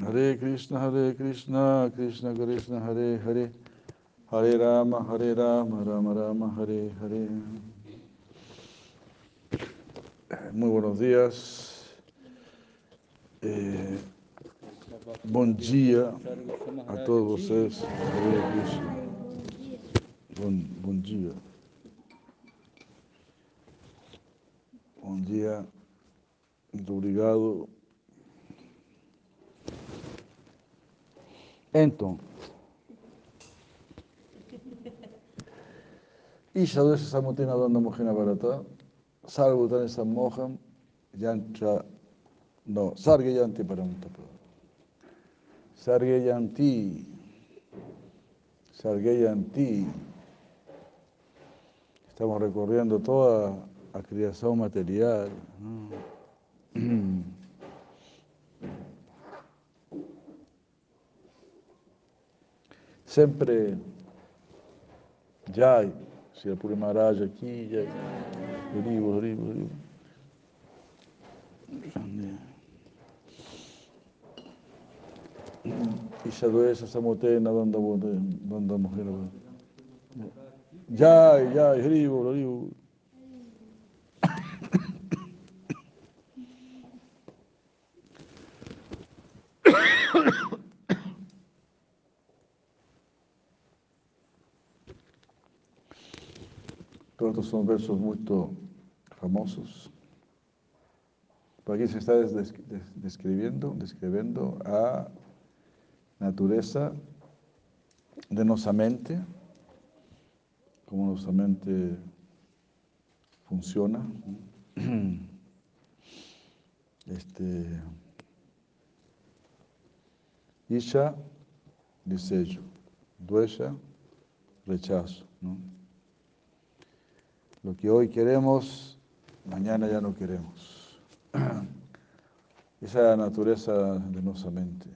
Hare Krishna, Hare Krishna, Krishna Krishna, Hare Hare, Hare Rama, Hare Rama, Rama Rama, Hare Hare. Muy buenos días. Eh, bom dia a todos vocês. Hare Krishna. Bom, bom dia. Bom dia. Muito obrigado. Então, Isha dosa samutina danda mojina barata, sarvutani sammoham, yancha, no, sarge yanti paramtapa. Sarge yanti, sarge yanti. Estamos recorriendo toda la creación material. Sempre Jai, Sri Puri Maharaj aqui, Jai, Haribo, Haribo, Haribo. Isha Dvesa Samotena Danda Danda Mujer. Jai, Jai, Haribo, Haribo. Estos son versos muy famosos. Por aquí se está des describiendo, describiendo a natureza de nuestra mente, cómo nuestra mente funciona. Este, Isha, desejo. Duesha, rechazo. ¿no? Lo que hoy queremos, mañana ya no queremos. Esa es la naturaleza de nuestra mente.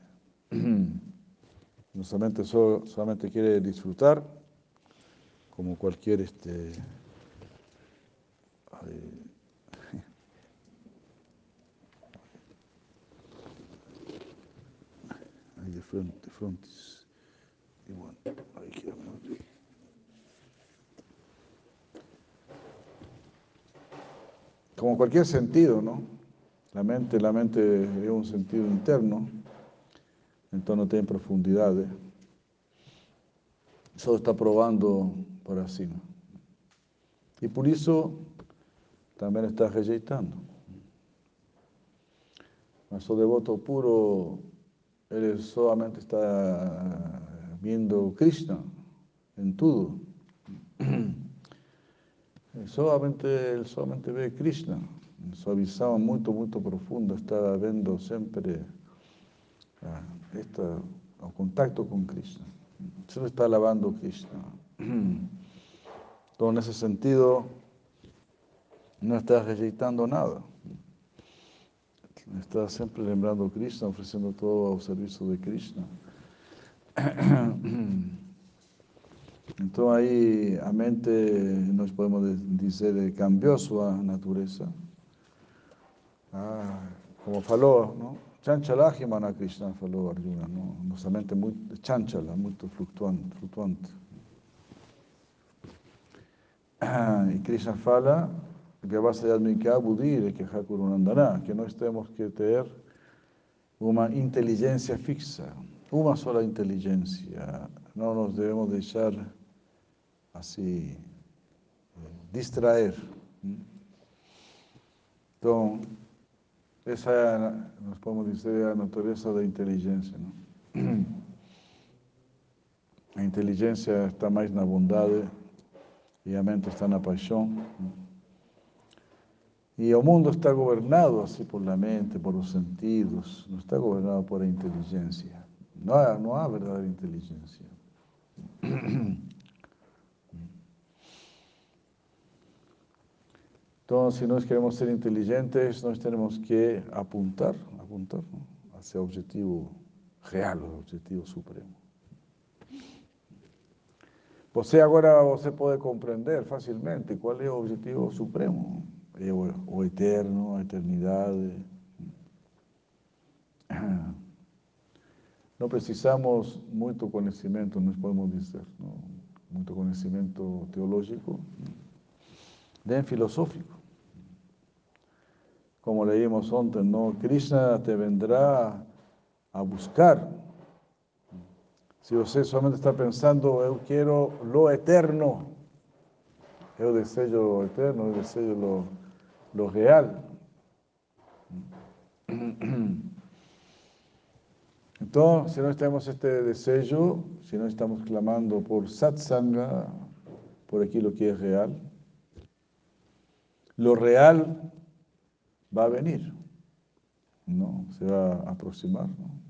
Nuestra mente solo, solamente quiere disfrutar, como cualquier este, ahí de frente, de frontis. Y bueno, ahí queda como cualquier sentido, ¿no? La mente, la mente es un sentido interno, entonces no tiene profundidades. Solo está probando por ¿no? Y por eso también está rejeitando. Nuestro devoto puro, él solamente está viendo Krishna en todo. Solamente, solamente ve Krishna, en su visión muy, muy profunda, está uh, este, el contacto con Krishna. Siempre está alabando Krishna. Todo en ese sentido, no está rejeitando nada. Está siempre lembrando Krishna, ofreciendo todo al servicio de Krishna. Então aí a mente, nós podemos dizer, cambiou sua natureza. Ah, como falou, não? Chanchala Himana Krishna falou Arjuna, não? nossa mente é muito chanchala, muito flutuante. flutuante. Ah, e Krishna fala que basta yadmika budire que hakurunandana, que nós temos que ter uma inteligência fixa, uma sola inteligência. Não nos devemos deixar assim distrair. Então, essa é, nós podemos dizer, a natureza da inteligência. Não? A inteligência está mais na bondade e a mente está na paixão. E o mundo está governado assim por la mente, por os sentidos, não está governado por a inteligência. Não há, não há verdadeira. Entonces, si nós queremos ser inteligentes, nós temos que apuntar, apuntar ¿no? hacia o objetivo real, o objetivo supremo. Você agora você pode compreender facilmente qual é o objetivo supremo, é o, eterno, a eternidade. no precisamos mucho conocimiento, nos podemos decir, ¿no? mucho conocimiento teológico, bien filosófico. Como leímos antes, ¿no? Krishna te vendrá a buscar. Si usted solamente está pensando, yo quiero lo eterno, yo deseo lo eterno, yo deseo lo, lo real. Entonces, si no tenemos este deseo, si no estamos clamando por satsanga, por aquello que es real, lo real va a venir, ¿no? Se va a aproximar, ¿no?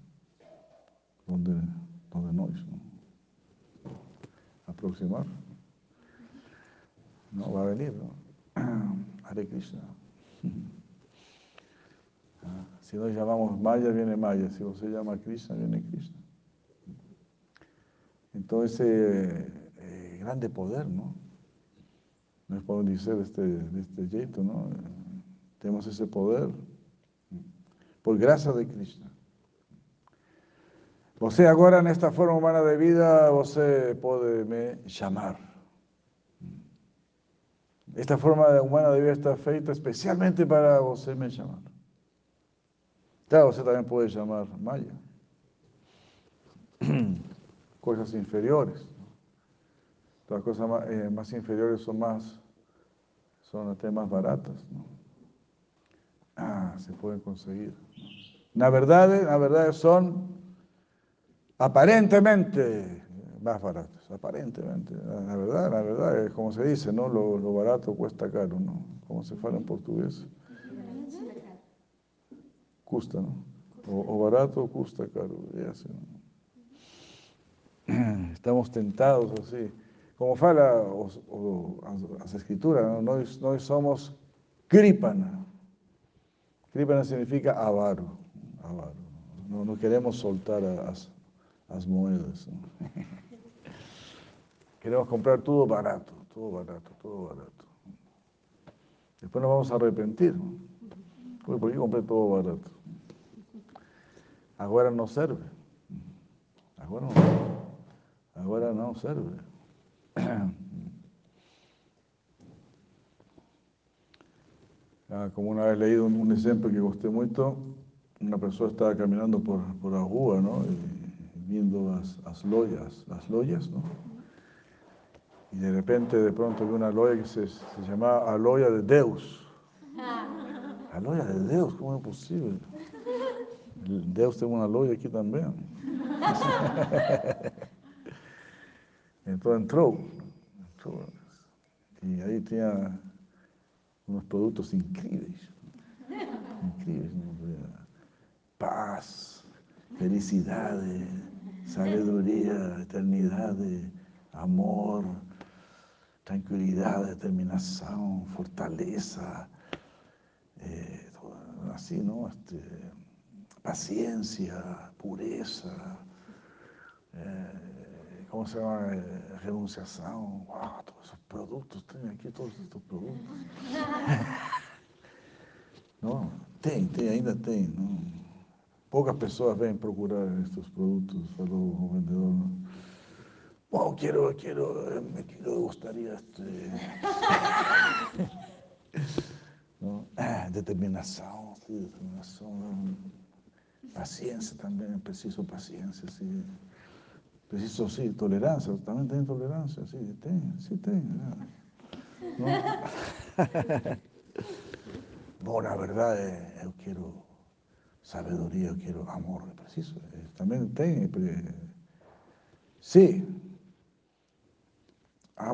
Donde, donde no es. Aproximar. No, va a venir, ¿no? Hare Krishna. Ah, si nos llamamos Maya, viene Maya. Si usted llama Krishna, viene Krishna. Entonces, eh, grande poder, ¿no? Nos podemos decir de este, este jeito, ¿no? Tenemos ese poder por gracia de Krishna. Você agora, nesta forma humana de vida, você pode me chamar. Esta forma humana de vida está feita especialmente para você me chamar. Claro, você também pode chamar Maya. Coisas inferiores. Las cosas más, eh, más inferiores son más, son até más baratas. Ah, se pueden conseguir. La verdad, la verdad son aparentemente más baratos, aparentemente. La verdad, la verdad es como se dice, ¿no? Lo barato cuesta caro, ¿no? Como se fala en portugués. Custa, ¿no? O, o barato custa caro. Estamos tentados así. Como fala o, o, as escrituras, ¿no? Somos kripana. Kripana significa avaro, avaro. No, queremos soltar as, as moedas. Queremos comprar todo barato, todo barato, todo barato. Después nos vamos a arrepentir. ¿no? ¿Por qué compré todo barato? Ahora no sirve. Ahora no, ahora no sirve. Ah, como una vez leído un, un ejemplo que gusté mucho, una persona estaba caminando por, por la rúa, ¿no? Y viendo las, las loyas, las loyas, ¿no? Y de repente, de pronto, vi una loya que se, se llamaba Aloya de Deus. Aloya de Deus, ¿cómo es posible? Deus tem uma loja aqui também. Então entrou, entrou. E aí tinha uns produtos incríveis. Incríveis. Né? Paz, felicidade, sabedoria, eternidade, amor, tranquilidade, determinação, fortaleza. Eh, assim, não? Este, paciencia, pureza, eh, ¿cómo se llama? Eh, renunciación. Wow, todos esos productos, tienen aquí todos estos productos. não, tem, tem, ainda tem. Não. Poucas pessoas vêm procurar estes produtos, falou o vendedor. Bom, quero, quero, quero, gostaria de... não? Ah, determinação, determinação. Não. Paciencia también, preciso paciencia, sí. Preciso, sí, tolerancia, también tiene tolerancia, sí, tem, sí, tem. ¿no? La verdad, eh, yo quiero sabiduría, yo quiero amor, preciso. Eh, también tem, eh, sí. Ah,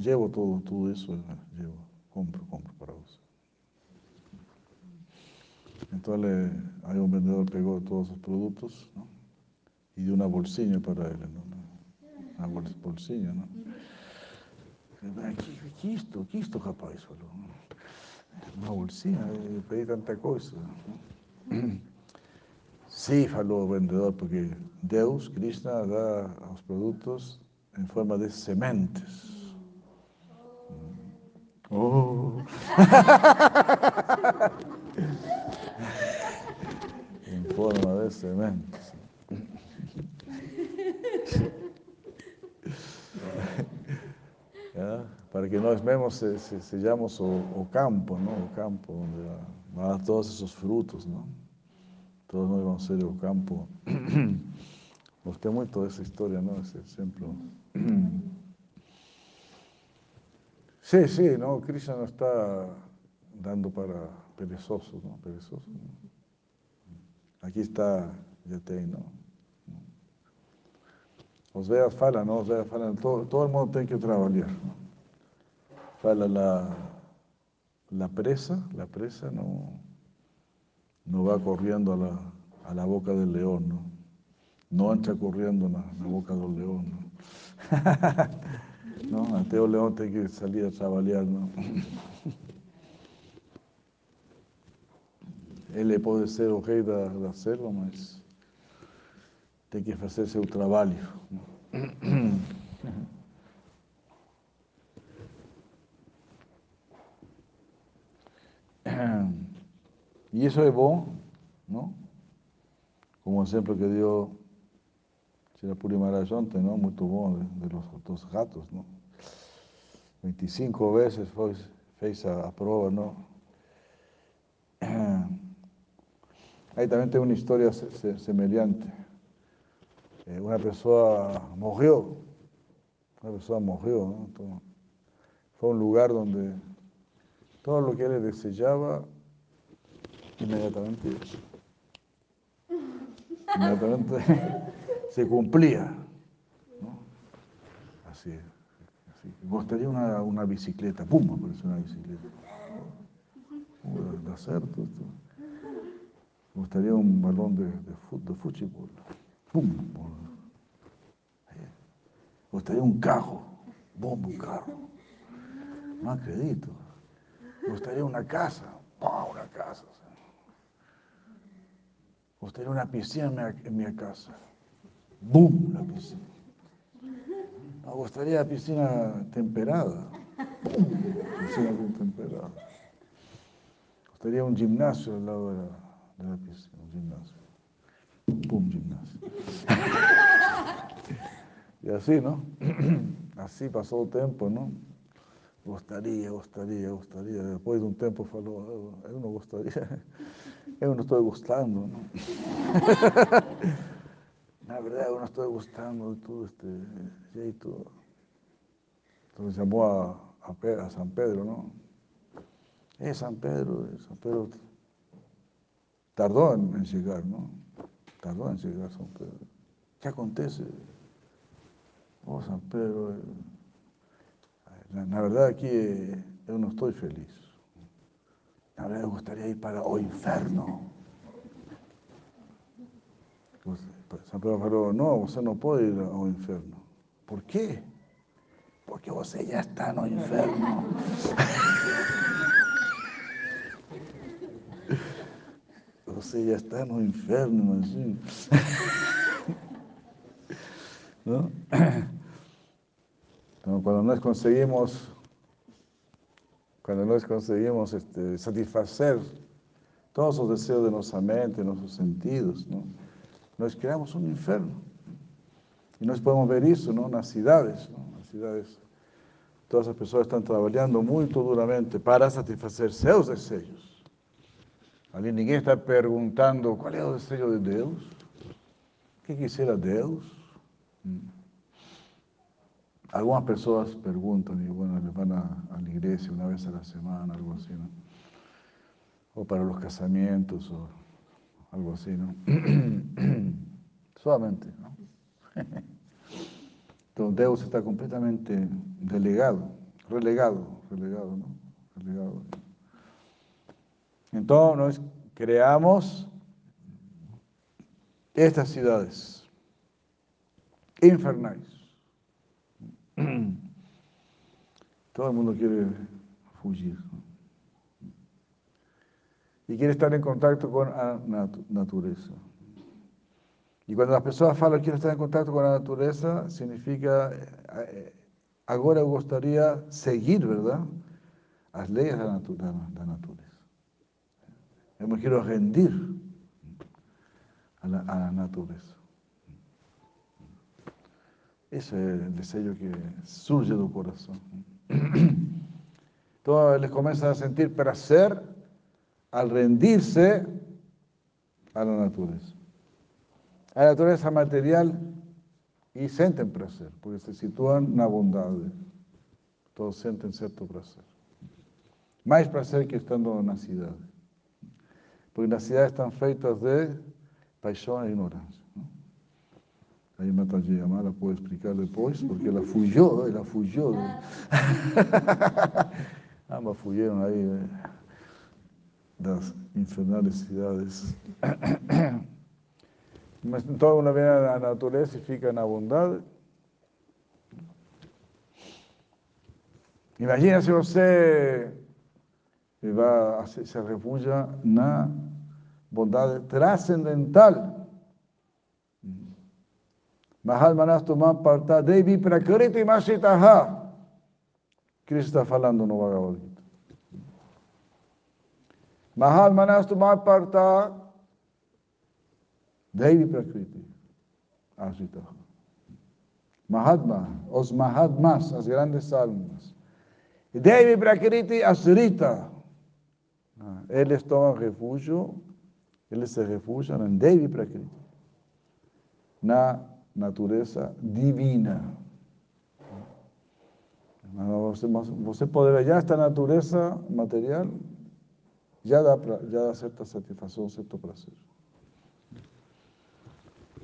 llevo todo, todo eso, llevo, compro, compro para vos. Entonces ahí un vendedor pegó todos sus productos ¿no? y dio una bolsinha para él, ¿no? una bol bolsinha. ¿no? ¿Qué, isto? ¿Qué isto, rapaz? Falou. Uma bolsinha, eu peguei tanta coisa. Sim, falou o vendedor, porque Deus, Krishna, dá os produtos em forma de sementes. Oh! en forma de sementes. Para que nós mesmos se, se, sejamos o, o, campo, ¿no? o campo donde van a dar todos esos frutos. ¿no? Todos nós vamos ser o campo. Gostei muito dessa história, não? esse exemplo. Sí, sí, no, Krishna no está dando para perezosos, ¿no? Perezosos. Aquí está Yatei, ¿no? Os Vedas falam, ¿no? Os Vedas falam, todo, todo el mundo tiene que trabajar. ¿no? Fala la, la presa, la presa no, no va corriendo a la, a la boca del león, ¿no? No entra corriendo a la, la boca del león, ¿no? ¿no? Mateo León tiene que salir a trabajar, ¿no? Ele pode ser o rei da, da selva, mas tem que fazer seu trabalho. E isso é bom, não? Como exemplo que deu Puri Maharaj não? Muito bom, de, de los, dos gatos, não? 25 veces fue, fez a, a prova, ¿no? Ahí también tengo una historia semelhante. Eh, una persona murió, una persona murió, ¿no? Entonces, fue un lugar donde todo lo que él deseaba inmediatamente, inmediatamente se cumplía. Así es. Gustaría una, una bicicleta, pum, apareció una bicicleta. Hacer todo esto. Gustaría un balón de, de, de fútbol, pum. Gustaría un carro, pum, un carro. No acredito. Gustaría una casa, pum, una casa. Gustaría una piscina en en mi casa. ¡Bum! La piscina. Me gustaría piscina temperada. Piscina temperada. Me gustaría un gimnasio al lado de la, la piscina, un gimnasio. Pum, gimnasio. y así, ¿no? Así pasó el tiempo, ¿no? Gostaria, gostaria, gostaria. Depois de um tempo falou, eu não gostaria, eu não estou gostando. Eu não estou gostando de todo este jeito. Então chamou a, a, a São Pedro, não? É São Pedro, São Pedro tardou em chegar, não? Tardou em chegar São Pedro. O que acontece? Oh, São Pedro, na, na verdade aqui eu não estou feliz. Na verdade, eu gostaria de ir para o inferno. São Pedro falou, não, você não pode ir ao inferno. Por quê? Porque você já está no inferno. você já está no inferno, imagina. Não? Então, nós conseguimos, quando nós conseguimos este, todos os desejos de nossa mente, nossos sentidos, não? Nós criamos um inferno. E nós podemos ver isso não? nas cidades. Não? Nas cidades, todas as pessoas estão trabalhando muito duramente para satisfazer seus desejos. Ali ninguém está perguntando qual é o desejo de Deus, o que quisera Deus. Algumas pessoas perguntam, e bueno, vão à igreja uma vez a semana, algo assim, não? ou para os casamentos, ou algo así, ¿no? Solamente, ¿no? Entonces Deus está completamente delegado, relegado, relegado, ¿no? Relegado. Entonces creamos estas ciudades infernales. Todo el mundo quiere fugir. ¿no? Y quiere estar en contacto con la naturaleza. Y cuando las personas hablan quiero estar en contacto con la naturaleza, significa, eh, eh, ahora gustaría seguir, ¿verdad? Las leyes de la, naturaleza. Yo me quiero rendir a la, a la naturaleza. Ese es el deseo que surge del corazón. Entonces les comienza a sentir placer al rendirse a la naturaleza. A la naturaleza material y sienten placer, porque se sitúan en la bondad. Todos sienten cierto placer. Más placer que estando en la ciudad. Porque las ciudades están feitas de paixão e ignorancia. Aí Mataji Yamala pode explicar depois, porque ela fugiu, ela fugiu. Ambas fugiram aí das infernales. Mas então, uma vez na natureza e fica na bondade. Imagina se você vai, se refugia na bondade trascendental. Mahal Manastumam Parta Devi Prakriti Mashitaha. Cristo está falando no Bhagavad. Mahal Manastumam Parta Devi Prakriti Ashitaha. Mahatma, os Mahatmas, as grandes almas. Devi Prakriti Asrita. Eles tomam refúgio, eles se refugiam em Devi Prakriti. Na natureza divina. Você, você poder hallar esta natureza material, já dá, já dá certa satisfação, certo prazer.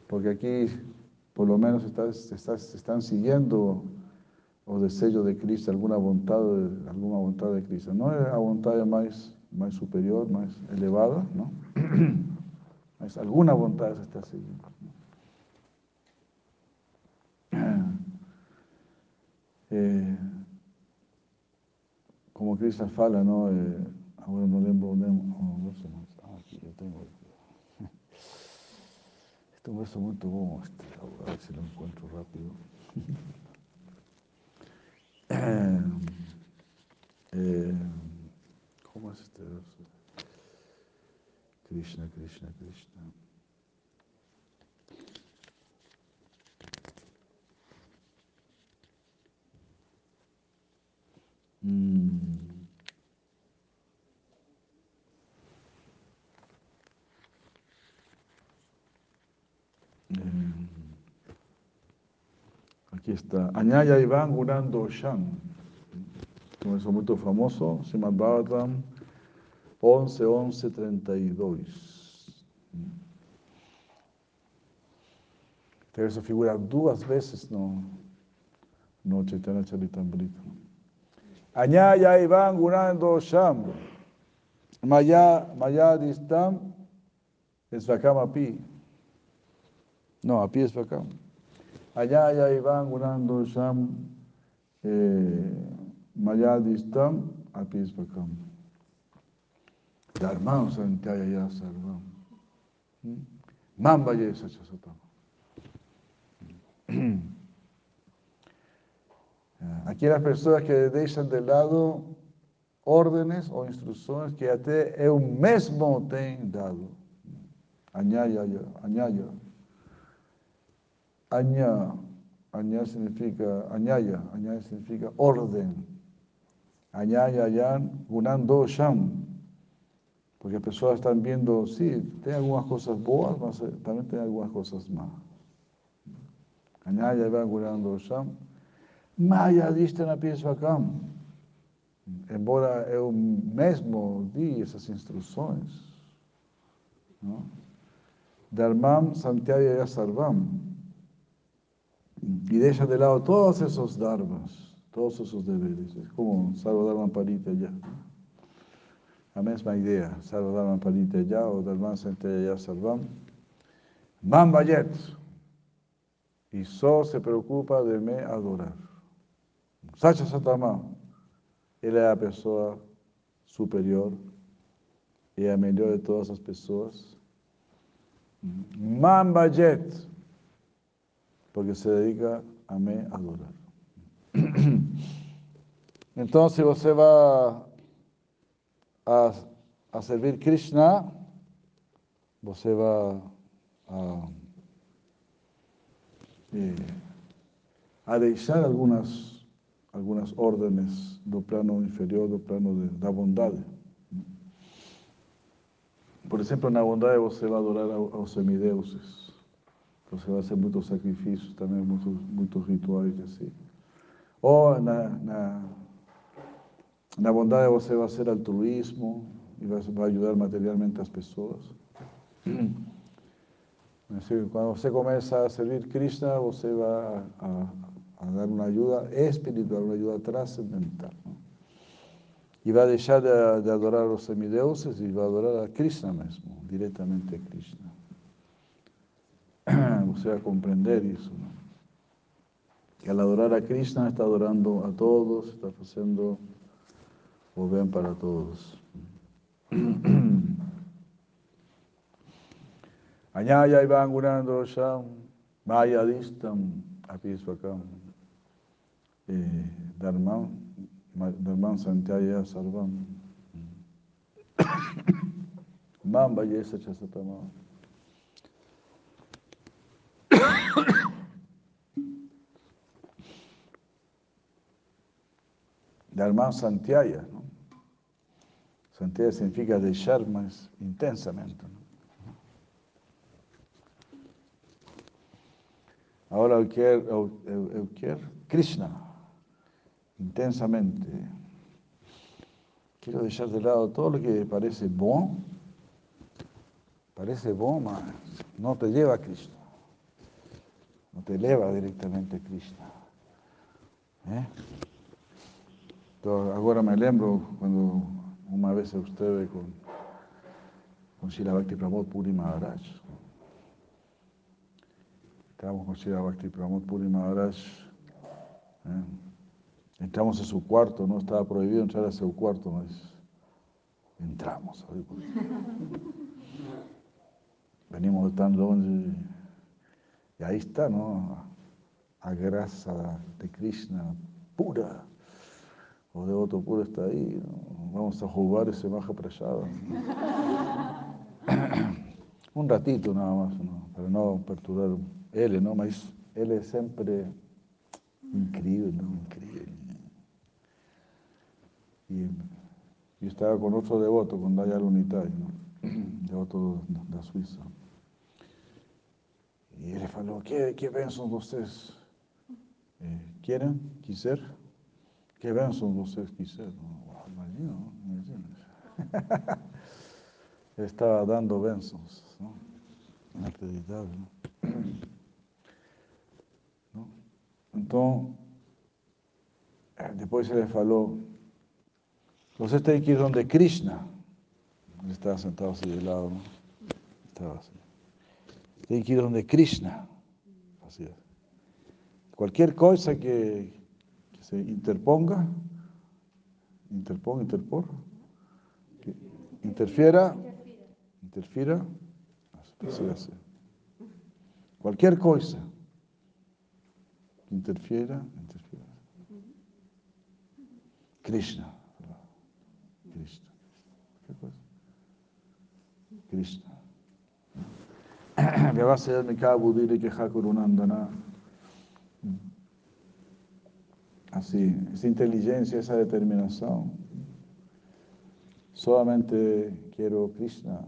Porque aqui, por lo menos, estás, están siguiendo o desejo de Cristo, alguma vontade, alguma vontade de Cristo. Não é a vontade mais, mais superior, mais elevada, não? Mas alguma vontade se está seguindo. Eh, como Cristo fala, ¿no? Eh, ahora no lembro un verso más. Ah, aquí yo tengo. Este es un verso muy bom, este, a ver si lo encuentro rápido. eh, ¿Cómo es este verso? Krishna, Krishna, Krishna. Mm. Aquí está. Añaya Iván Gurando Shan. Un verso muy famoso, Srimad Bhagavatam 11, 11, 32. Este verso figura duas veces no, no Chaitanya Charitamrita. Añaya Iván Gunando Sham. Maya, Maya Distam es Vakam Api. No, Api es Vakam. Añaya Iván Gunando Sham. Maya Distam Api es Vakam. Dharmam Santyaya Ya Sarvam. Mamba Yesa Chasatam. Aquí las personas que dejan de lado órdenes o instrucciones que até eu mesmo tenho dado. Añaya, añaya. Aña, aña significa, añaya, añaya significa orden. Añaya, yan, gunando sham. Porque las personas están viendo, sí, tiene algunas cosas boas, pero también tiene algunas cosas más. Añaya, yan, gunando sham. Maya diste na Pisvakam. Embora eu mesmo di essas instruções, não? Dharmam Santyaya Sarvam. E deixa de lado todos esses dharmas, todos esses deveres. É como Sarvadharma Parita já. A mesma ideia, Sarvadharma Parita já, ou Dharmam Santyaya Sarvam. Mambayet. E só se preocupa de me adorar. Sacha Satama, ele é a pessoa superior e a melhor de todas as pessoas. Mambajet, porque se dedica a me adorar. Então, se você vai a, a servir Krishna, você vai a, a dejar algunas, algunas órdenes do plano inferior, do plano de, da bondade. Por exemplo, na bondade você vai adorar aos semideuses. Você vai fazer muitos sacrifícios também, muitos, muitos rituais assim. Ou na, na, na bondade você vai ser altruísmo e vai, vai ajudar materialmente as pessoas. Quando você começa a servir Krishna, você vai a, a dar uma ajuda espiritual, uma ajuda transcendental. ¿no? Y va a dejar de, de, adorar a los semideuses y va a adorar a Krishna mismo, directamente a Krishna. O sea, comprender eso. Que al adorar a Krishna está adorando a todos, está haciendo o bien para todos. Añaya Iván Gurando Sham, Maya Distam, Apisvakam, eh, Dharmam, Dharmam Santyaya Sarvam, Mamba Yesa Chasatama. Dharmam Santyaya, ¿no? Santyaya significa dejar más intensamente. ¿no? Ahora eu quero, eu, eu, eu quero Krishna, intensamente. Quero deixar de lado todo o que parece bom, parece bom, mas não te leva a Krishna. Não te leva diretamente a Krishna. ¿Eh? Agora me lembro quando uma vez eu esteve com, com Shila Bhakti Pramod Puri Maharaj. Estábamos con Shira Bhakti Pramod Puri Maharaj. ¿eh? Entramos en su cuarto, no estaba prohibido entrar a su cuarto, mas entramos. Venimos de tan longe y ahí está, ¿no? A grasa de Krishna pura, o de otro puro está ahí. ¿no? Vamos a jugar ese baja prayada. Un ratito nada más, ¿no? para no perturbar ele, não, mas ele é sempre incrível, não, incrível. E eu estava com outro devoto, com Dayal Unitai, não? devoto da Suíça. E ele falou, que, que bênção vocês eh, querem, quiser? Que bênção vocês quiserem? Imagina, imagina. Ele estava dando bênçãos, não? inacreditável. Não? Então, depois ele falou, você tem que ir onde Krishna. Ele estava sentado assim de lado? Estava assim. Tem que ir onde Krishna. Assim. Qualquer coisa que, que se interponga, interponga, interpor, que interfiera, interfira, así, así. Qualquer coisa interfiera, interfiera. Krishna. Krishna. ¿Qué cosa? Krishna. Vyavasaya Mika Budire Keha Kurunandana. Así, esa inteligencia, esa determinación. Solamente quiero Krishna.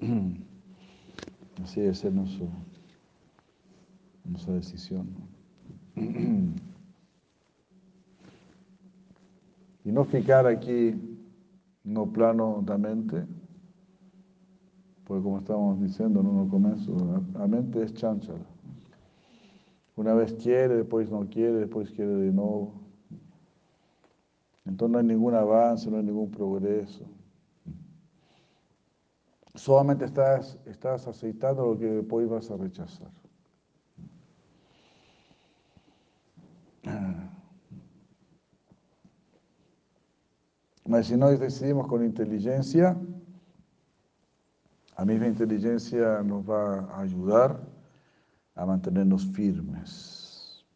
Así es nuestro, nuestra decisión. Y no ficar aquí no plano da mente, porque como estábamos diciendo en un comienzo, la mente es chánchala. Una vez quiere, después no quiere, después quiere de nuevo. Entonces no hay ningún avance, no hay ningún progreso. Solamente estás, estás aceitando lo que después vas a rechazar. Si no decidimos con inteligencia, a misma inteligencia nos va a ayudar a mantenernos firmes.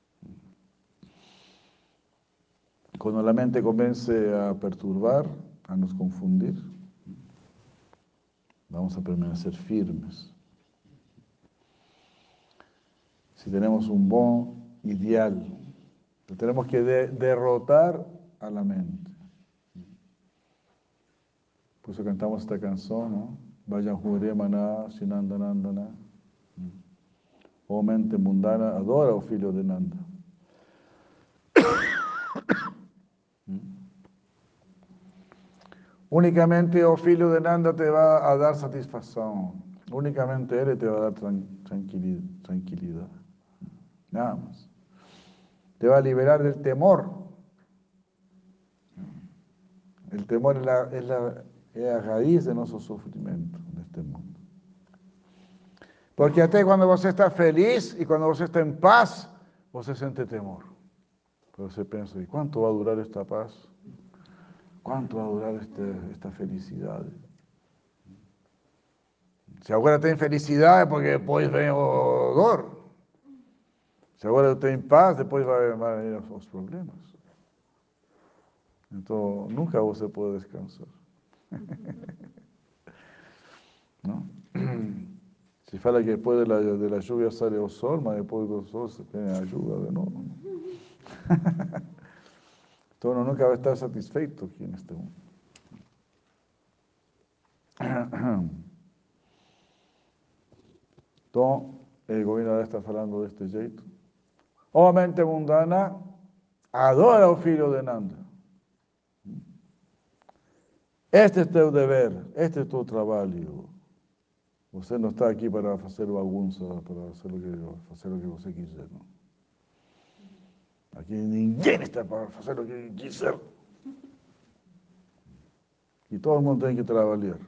Cuando la mente comience a perturbar, a nos confundir, vamos a permanecer firmes. Si tenemos un buen ideal. Tenemos que derrotar a la mente. Por eso cantamos esta canción, ¿no? Vayan Jure Maná, Sinandanandana. Oh mente mundana, adora o filho de Nanda. Únicamente o filho de Nanda te va a dar satisfacción. Únicamente Él te va a dar tranquilidad. Nada más. Te va a liberar del temor. El temor es la, es la raíz de nuestro sufrimiento en este mundo. Porque até cuando você está feliz y cuando você está en paz, você siente temor. Você pensa, ¿y cuánto va a durar esta paz? ¿Cuánto va a durar este, esta felicidad? Si agora tem felicidade, é porque depois vem o dor. Se agora tem paz, depois vai, vai vir os problemas. Então, nunca você pode descansar. Não? Se fala que depois de la, de la lluvia sale o sol, mas depois do sol se tem a chuva de novo. Então, uno nunca vai estar satisfeito aqui neste mundo. Então, o governo está falando deste jeito. Ó oh, mente mundana, adora o filho de Nanda. Este é teu dever, este é teu trabalho. Você não está aqui para fazer bagunça, para fazer o que, fazer o que você quiser. Aqui ninguém está para fazer o que quiser. E todo mundo tem que trabalhar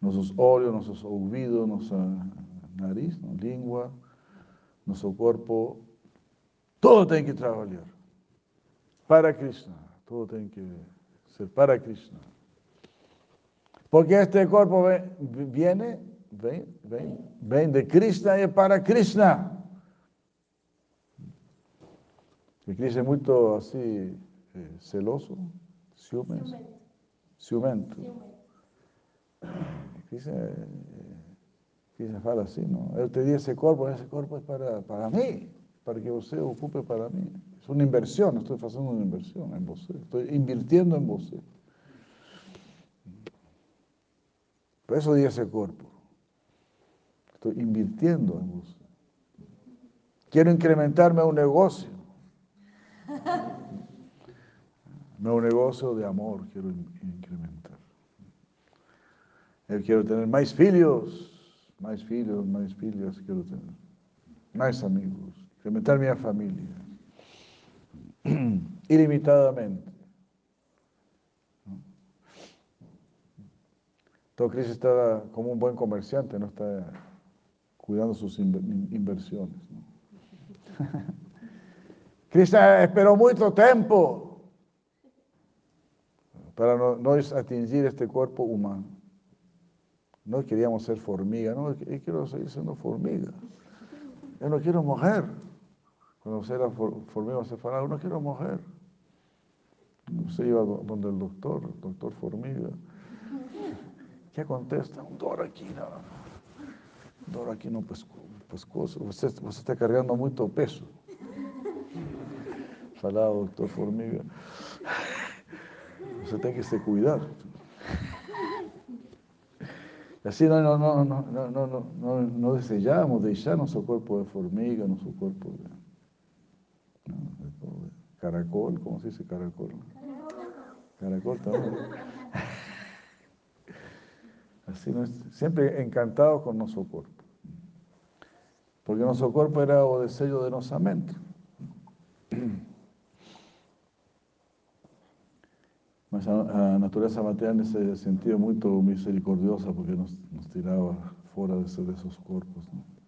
nossos olhos, nossos ouvidos, nossa nariz, nossa língua, nosso corpo, todo tem que trabalhar para Krishna, todo tem que para Krishna. Porque este corpo viene, vem de Krishna é para Krishna. E Krishna é muito assim, eh, celoso, ciumento. Ciumento. ciumento. Dice, dice fala así, ¿no? Él te dio ese cuerpo, ese cuerpo es para, para mí, para que usted ocupe para mí. Una inversión, estoy haciendo una inversión en vos, estoy invirtiendo en vos. Por eso di ese cuerpo. Estoy invirtiendo en vos. Quiero incrementarme a un negocio. No negocio de amor, quiero incrementar. Eu quero ter mais filhos, mais filhos, mais filhas, quero ter mais amigos, incrementar minha família, ilimitadamente. Então, Cristo está como um bom comerciante, não está cuidando suas inversões. Cristo esperou muito tempo para nós atingir este corpo humano. No queríamos ser formiga, no, yo quiero seguir siendo formiga. Yo no quiero mujer. Cuando usted era formiga, se falaba, no quiero mujer. Usted iba donde el doctor, el doctor formiga. ¿Qué contesta? Un dor aquí, no. Un dor aquí no pescozo. Usted, usted está cargando mucho peso. Falaba doctor formiga. Usted tiene que se cuidar. Así no, no, no, no, no, no, no, no desejamos deixar nuestro cuerpo de formiga, nuestro cuerpo de, caracol, ¿cómo se dice caracol? Caracol también. Así, siempre encantados con nuestro cuerpo. Porque nuestro cuerpo era o deseo de nuestra mente. Mas a, natureza material nesse sentido muito misericordiosa porque nos, nos tirava fora desse, desses corpos. Não?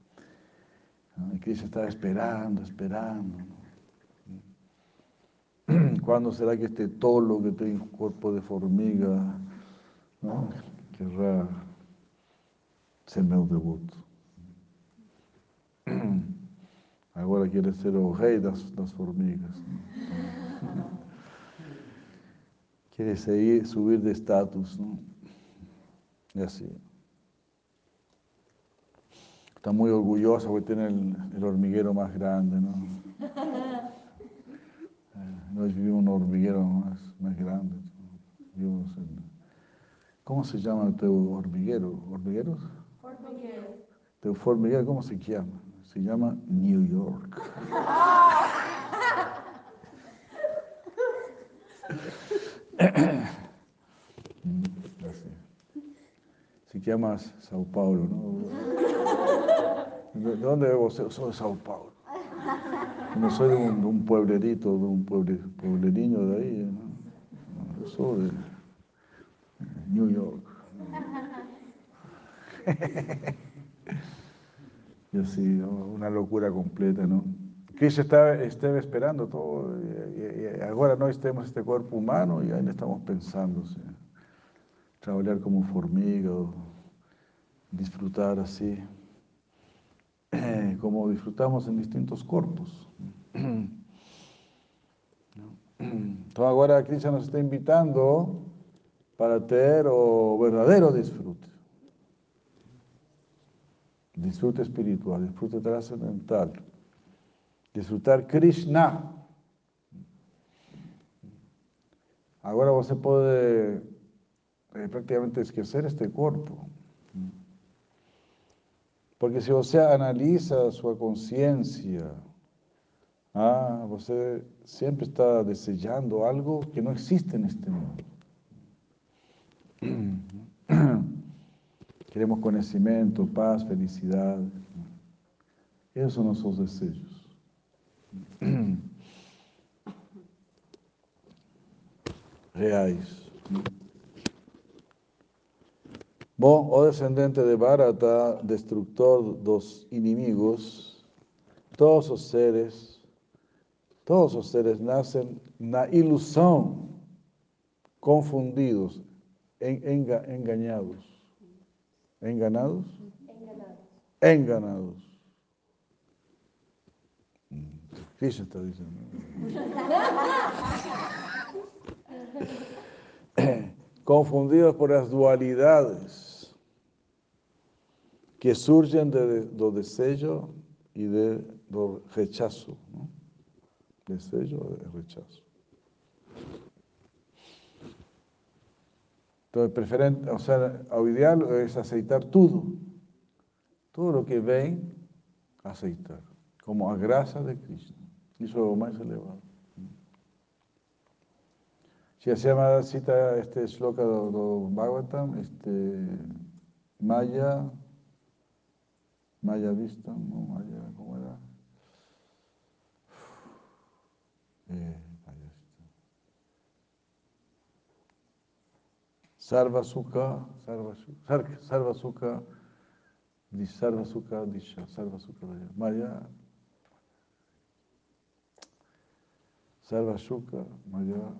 E Cristo estava esperando, esperando. Quando será que este tolo que tem corpo de formiga não? querrá ser meu devoto? Agora quer ser o rei das, das formigas. Quiere seguir, subir de estatus, ¿no? Y así. está muy orgullosa porque tiene el, hormiguero más grande, ¿no? Nosotros vivimos en un hormiguero más, más grande. ¿Cómo se llama tu hormiguero? ¿Hormigueros? Hormiguero. ¿Tu hormiguero cómo se llama? Se llama New York. Si llamas Sao Paulo, ¿no? ¿De dónde vos? Soy de Sao Paulo. No soy de un, de un pueblerito, de un pueble, puebleriño de ahí, ¿no? Yo soy de New York. Y así, una locura completa, ¿no? Cristo estaba, estaba esperando todo, y, ahora no estemos este cuerpo humano y ahí estamos pensando, ¿sí? trabajar como formiga, disfrutar así, como disfrutamos en distintos cuerpos. Entonces ahora Cristo nos está invitando para tener o verdadero disfrute. Disfrute espiritual, disfrute trascendental. Disfrutar Krishna. Ahora você puede eh, prácticamente esquecer este cuerpo. Porque si usted analiza su conciencia, ah, você siempre está deseando algo que no existe en este mundo. Queremos conocimiento, paz, felicidad. Esos son nuestros deseos. Reais. Bom, o descendente de Bharata, destructor dos inimigos, todos los seres, todos los seres nacen na ilusão, confundidos, engañados. ¿Enganados? Enganados. Enganados. se está diciendo. Confundidos por las dualidades que surgen de los deseos y de rechazo. ¿no? Desejo y rechazo. Entonces, preferente, o sea, lo ideal es aceitar todo. Todo lo que ven, aceitar. Como a gracia de Cristo. Eso es lo más elevado. Si llama cita este shloka de Bhagavatam, este, Maya, Maya Vista, no Maya, ¿cómo era? Eh, Sarva Sukha, Sarva Sukha, Sarva Sarva Sukha Disha, Sarva Sukha Maya, Sarva Sukha, Maya,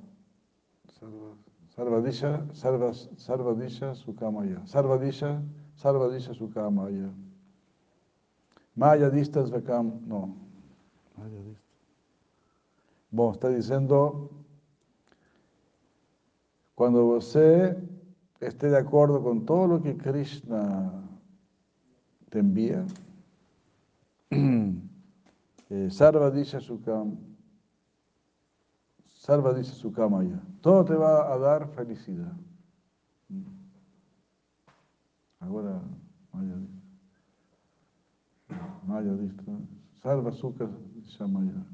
Sarva, Sarva Disha, Sarva, Sarva Disha, Maya, Sarva Disha, Disha, Maya. Maya Distas Vakam, no. Bom, está diciendo, cuando você esté de acuerdo con todo lo que Krishna te envía, eh, Sarva Disha Sukam, Sarva Disha Sukamaya, todo te va a dar felicidad. Ahora, Maya Maya Disha, Sarva Sukha Maya.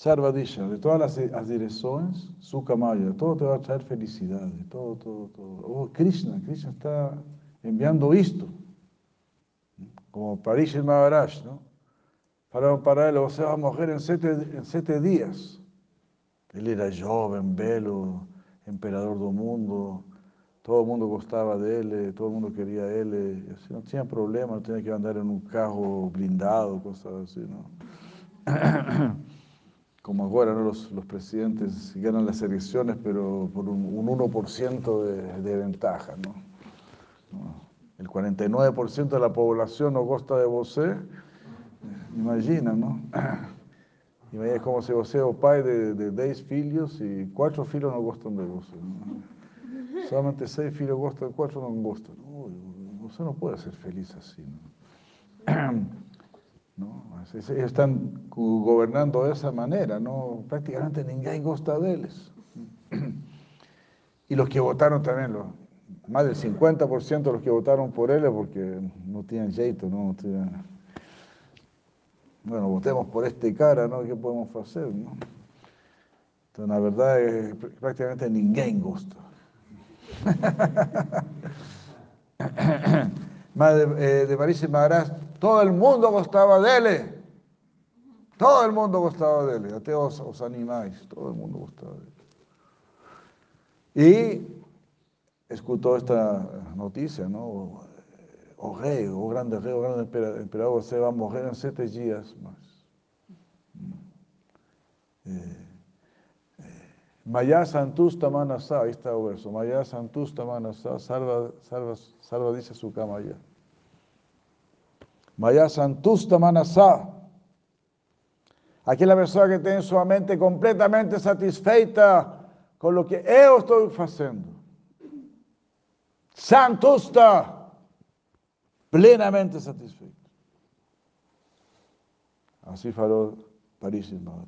Sarvadisha, de todas las, direcciones, Sukhamaya, todo te va a traer felicidad, todo, todo, todo. Oh, Krishna, Krishna está enviando esto, como Parishit Maharaj, ¿no? Para, para él, o sea, va a morrer en siete, en siete días. Él era joven, belo, emperador del mundo, todo el mundo gustaba de él, eh, todo el mundo quería él, eh, así, no tenía problema, no tenía que andar en un carro blindado, cosas así, ¿no? como ahora ¿no? los, los, presidentes ganan las elecciones, pero por un, un 1% de, de, ventaja. ¿no? El 49% de la población no gusta de vos. Imagina, ¿no? Imagina como si vos o pai de, de 10 filhos y 4 filhos no gustan de vos. ¿no? Solamente 6 filhos gustan, 4 no gustan. Usted no puede ser feliz así. ¿no? Están gobernando de esa manera, ¿no? prácticamente ninguém gosta de ellos. Y los que votaron también, los, más del 50% de los que votaron por él porque no tienen jeito, ¿no? Bueno, votemos por este cara, ¿no? ¿Qué podemos hacer, no? Entonces, la verdad es prácticamente ninguém gosta. Más de, eh, de París y todo el mundo gostaba de él. Todo el mundo gostaba de él, até os, os animais, todo el mundo gostava dele. E escutou esta notícia, não? O rei, o grande rei, o grande emperador, você vai morrer em sete dias mais. Maya Santusta Manasa, ahí está el verso. Maya Santusta Manasa, salva, salva, salva, dice su Maya. Maya Santusta Manasa. Aquí la persona que tiene su mente completamente satisfeita con lo que yo estoy haciendo. Santusta, plenamente satisfeito. Así falou París Madre.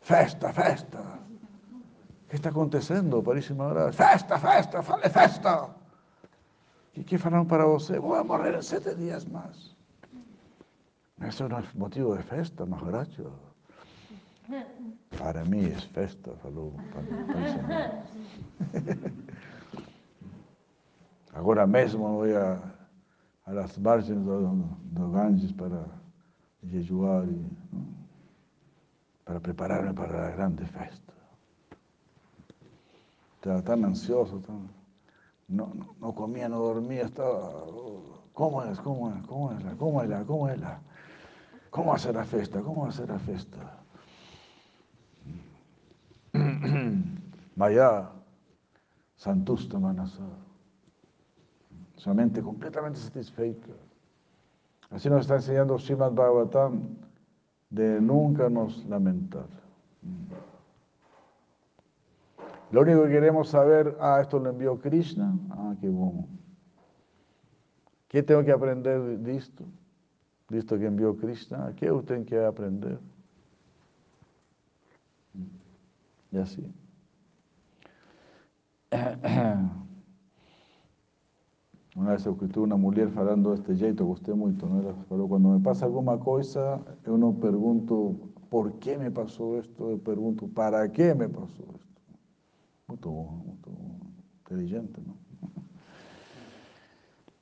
Festa, festa. ¿Qué está acontecendo, París Madre? Festa, festa, fale festa. ¿Y qué falaron para você? Voy a morir en siete días más. Eso no es motivo de festa, más. Para mí es festa, falou París Agora mesmo vou a, a las margens do, do Ganges para jejuar e para prepararme para a grande festa. Estava tão ansioso, tão, não, não comia, não dormia, estava. Como é? Como é? Como é? Como é? Como é? Como vai ser a festa? Como vai ser a festa? Maya, Santusta Manasa. Su mente completamente satisfeita. Así nos está enseñando Srimad Bhagavatam de nunca nos lamentar. Lo único que queremos saber, ah, esto lo envió Krishna, ah, qué bueno. ¿Qué tengo que aprender de esto? De esto que envió Krishna, ¿qué usted quiere aprender? Y así. Una vez escuché una mujer falando este jeito, gostei muito, Pero cuando me pasa alguna cosa, yo no pregunto por qué me pasó esto, yo pregunto para qué me pasó esto. Muy, inteligente, ¿no?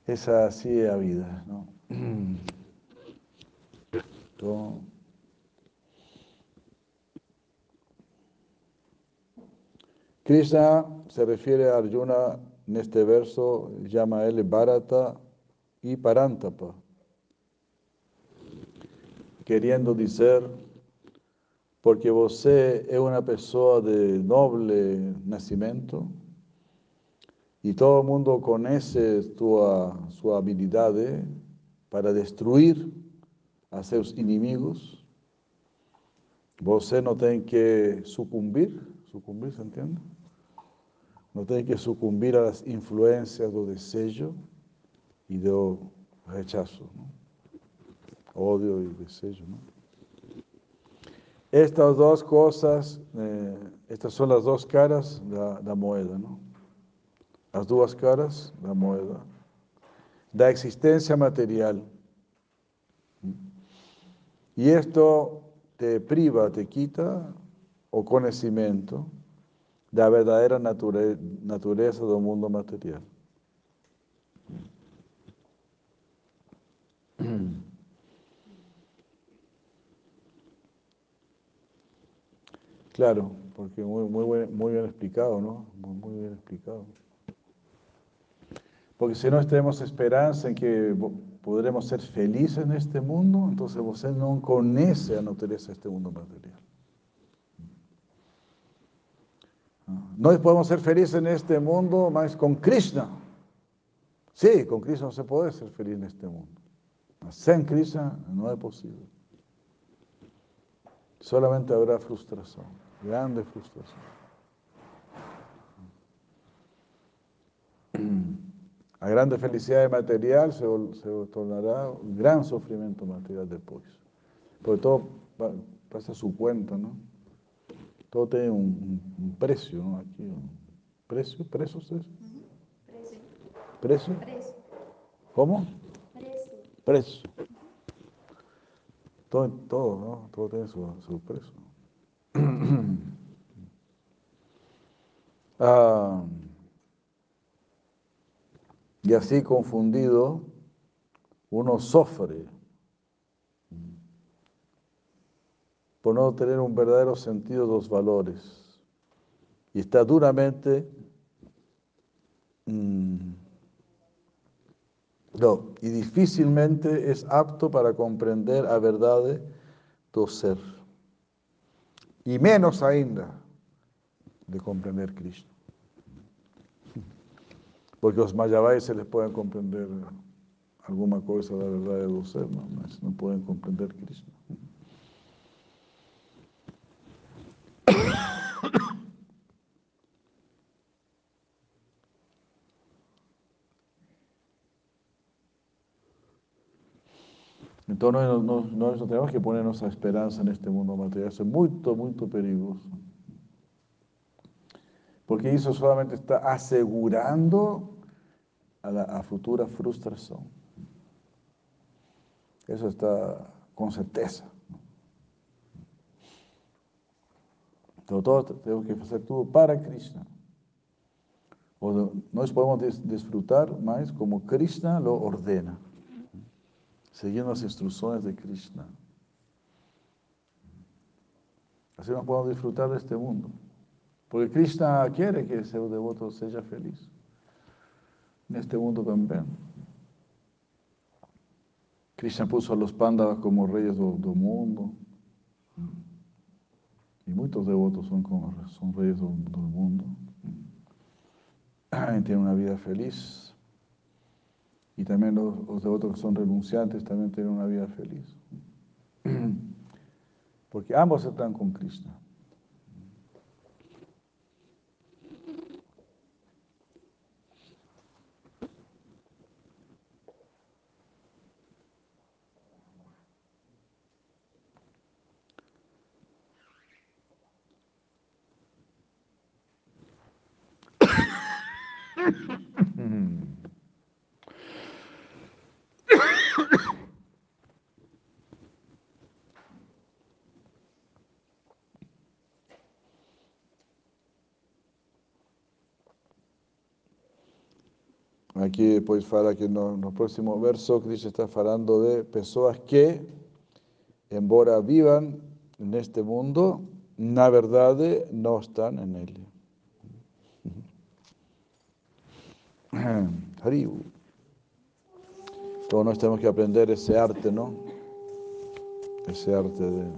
Esa así es la vida, ¿no? Krishna se refiere a Arjuna en este verso, llama a él Bharata y Parantapa, queriendo decir, porque você es una persona de noble nacimiento y todo mundo conoce su habilidad para destruir a sus enemigos, você no tiene que sucumbir, sucumbir, ¿se entiende? No tiene que sucumbir a las influencias del deseo y del rechazo, odio y deseo. Estas dos cosas, eh, estas son las dos caras de la moneda, ¿no? Las dos caras de la moneda. Da existencia material. Y esto te priva, te quita o conocimiento da verdadeira natureza do mundo material. Claro, porque muy, muy, bien explicado, ¿no? Muy, bien explicado. Porque si no tenemos esperanza en que podremos ser felices en este mundo, entonces usted no conoce a naturaleza este mundo material. No podemos ser felices en este mundo, más con Krishna. Sí, con Krishna no se puede ser feliz en este mundo. Sin Krishna no es posible. Solamente habrá frustración, grande frustración. A grande felicidad material se, se tornará un gran sufrimiento material después. Porque todo pasa a su cuenta, ¿no? Todo tiene un, precio, ¿no? Aquí, un precio, precio ustedes. Precio. ¿Precio? ¿Cómo? Precio. Precio. Todo, todo, ¿no? Todo tiene su, su precio. ah, y así confundido, uno sufre por no tener un verdadero sentido de los valores. Y está duramente mm, no, y difícilmente es apto para comprender a verdad tu ser. Y menos ainda de comprender Cristo. Porque los mayabais se les pueden comprender alguna cosa de la verdad de los ser, no, pueden comprender Cristo. Entonces, no tenemos que poner nuestra esperanza en este mundo material. es muy, muy peligroso. Porque eso solamente está asegurando a futura frustración. Eso está con certeza. Entonces, todos tenemos que hacer todo para Krishna. O nós podemos disfrutar más como Krishna lo ordena, siguiendo las instrucciones de Krishna. Así nos podemos disfrutar de este mundo. Porque Krishna quiere que seu devoto seja feliz. Neste mundo também. Krishna puso a los pandas como reyes do mundo. Y muchos devotos son, como, son reyes del, del mundo. Tienen una vida feliz. Y también los, los, devotos que son renunciantes también tienen una vida feliz. Porque ambos están con Krishna. Aquí depois fala que no, no próximo verso Cristo está falando de pessoas que, embora vivan neste mundo, na verdade não estão nele. Haribu. Todos nós temos que aprender esse arte, não? Esse arte de